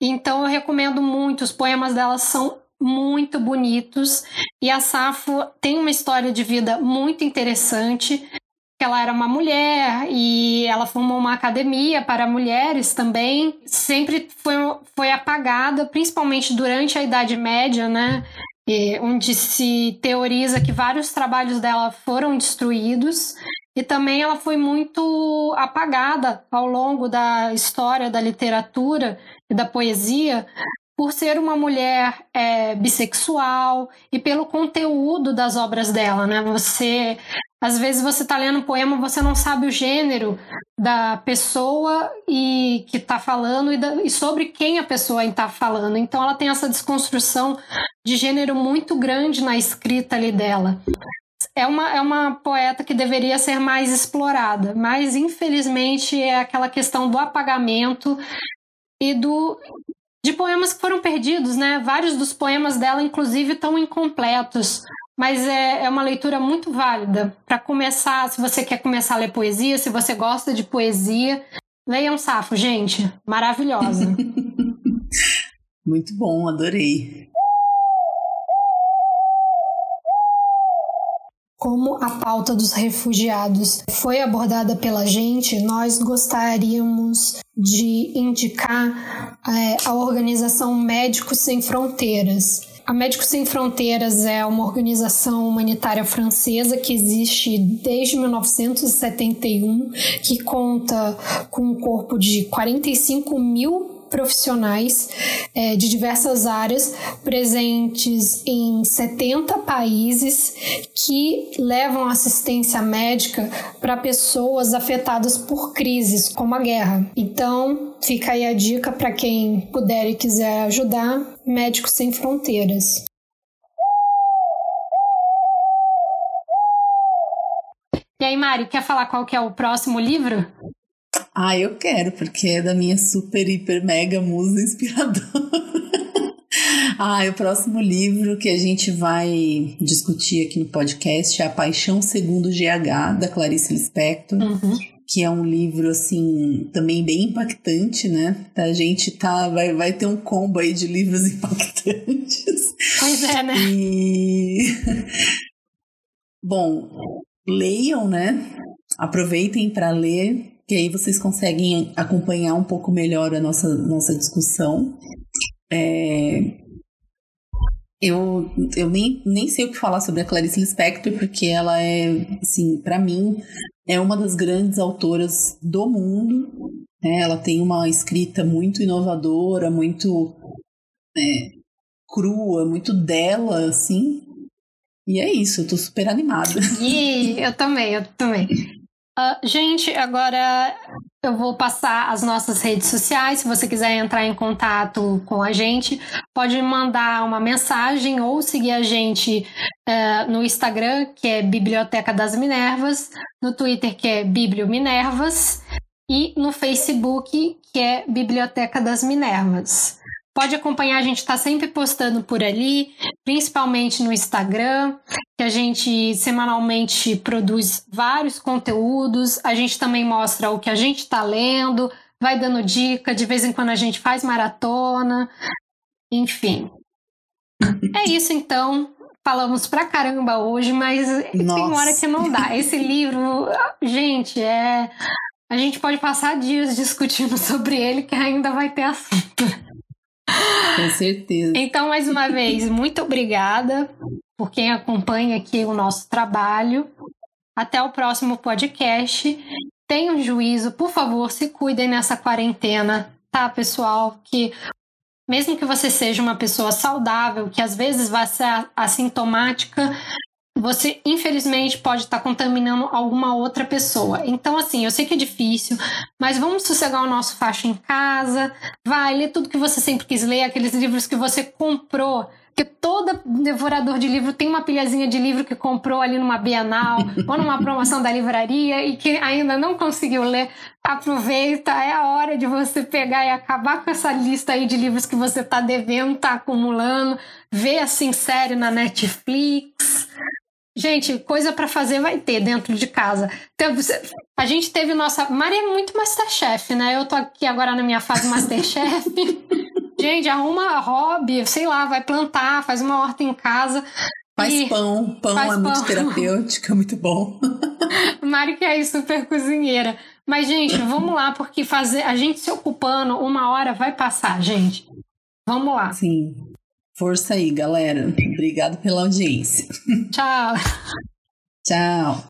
Então eu recomendo muito, os poemas dela são muito bonitos e a Safo tem uma história de vida muito interessante ela era uma mulher e ela formou uma academia para mulheres também. Sempre foi, foi apagada, principalmente durante a Idade Média, né? E, onde se teoriza que vários trabalhos dela foram destruídos. E também ela foi muito apagada ao longo da história da literatura da poesia por ser uma mulher é, bissexual e pelo conteúdo das obras dela, né? Você às vezes você está lendo um poema, você não sabe o gênero da pessoa e que está falando e, da, e, sobre quem a pessoa está falando. Então ela tem essa desconstrução de gênero muito grande na escrita ali dela. É uma, é uma poeta que deveria ser mais explorada, mas infelizmente é aquela questão do apagamento e do de poemas que foram perdidos, né? Vários dos poemas dela, inclusive, estão incompletos. Mas é, é uma leitura muito válida. Para começar, se você quer começar a ler poesia, se você gosta de poesia, leiam Safo, gente. Maravilhosa. muito bom, adorei. Como a pauta dos refugiados foi abordada pela gente, nós gostaríamos de indicar é, a organização Médicos Sem Fronteiras. A Médicos Sem Fronteiras é uma organização humanitária francesa que existe desde 1971, que conta com um corpo de 45 mil profissionais é, de diversas áreas presentes em 70 países que levam assistência médica para pessoas afetadas por crises como a guerra. Então, fica aí a dica para quem puder e quiser ajudar: Médicos Sem Fronteiras. E aí, Mari, quer falar qual que é o próximo livro? Ah, eu quero, porque é da minha super, hiper, mega musa inspiradora. ah, o próximo livro que a gente vai discutir aqui no podcast é A Paixão Segundo GH, da Clarice Lispector. Uhum. Que é um livro, assim, também bem impactante, né? A gente tá. Vai, vai ter um combo aí de livros impactantes. Pois é, né? E. Bom, leiam, né? Aproveitem para ler que aí vocês conseguem acompanhar um pouco melhor a nossa, nossa discussão. É, eu, eu nem, nem sei o que falar sobre a Clarice Lispector, porque ela é, assim, para mim, é uma das grandes autoras do mundo. Né? Ela tem uma escrita muito inovadora, muito é, crua, muito dela, assim. E é isso, eu tô super animada. E eu também, eu também. Uh, gente, agora eu vou passar as nossas redes sociais. Se você quiser entrar em contato com a gente, pode mandar uma mensagem ou seguir a gente uh, no Instagram, que é Biblioteca das Minervas, no Twitter, que é Biblio Minervas, e no Facebook, que é Biblioteca das Minervas. Pode acompanhar, a gente está sempre postando por ali, principalmente no Instagram, que a gente semanalmente produz vários conteúdos. A gente também mostra o que a gente está lendo, vai dando dica, de vez em quando a gente faz maratona, enfim. É isso então. Falamos pra caramba hoje, mas Nossa. tem hora que não dá. Esse livro, gente, é. A gente pode passar dias discutindo sobre ele, que ainda vai ter assunto. Com certeza. Então, mais uma vez, muito obrigada por quem acompanha aqui o nosso trabalho. Até o próximo podcast. Tenham juízo, por favor, se cuidem nessa quarentena, tá, pessoal? Que mesmo que você seja uma pessoa saudável, que às vezes vai ser assintomática, você infelizmente pode estar contaminando alguma outra pessoa. Então, assim, eu sei que é difícil, mas vamos sossegar o nosso facho em casa. Vai ler tudo que você sempre quis ler, aqueles livros que você comprou. Porque todo devorador de livro tem uma pilhazinha de livro que comprou ali numa Bienal ou numa promoção da livraria e que ainda não conseguiu ler. Aproveita, é a hora de você pegar e acabar com essa lista aí de livros que você está devendo, está acumulando. Ver assim série na Netflix. Gente, coisa para fazer vai ter dentro de casa. A gente teve nossa. Maria é muito Masterchef, né? Eu tô aqui agora na minha fase Masterchef. gente, arruma hobby, sei lá, vai plantar, faz uma horta em casa. Faz E pão, pão faz é muito pão. terapêutico, é muito bom. Mari que é super cozinheira. Mas, gente, vamos lá, porque fazer a gente se ocupando, uma hora vai passar, gente. Vamos lá. Sim. Força aí, galera. Obrigado pela audiência. Tchau. Tchau.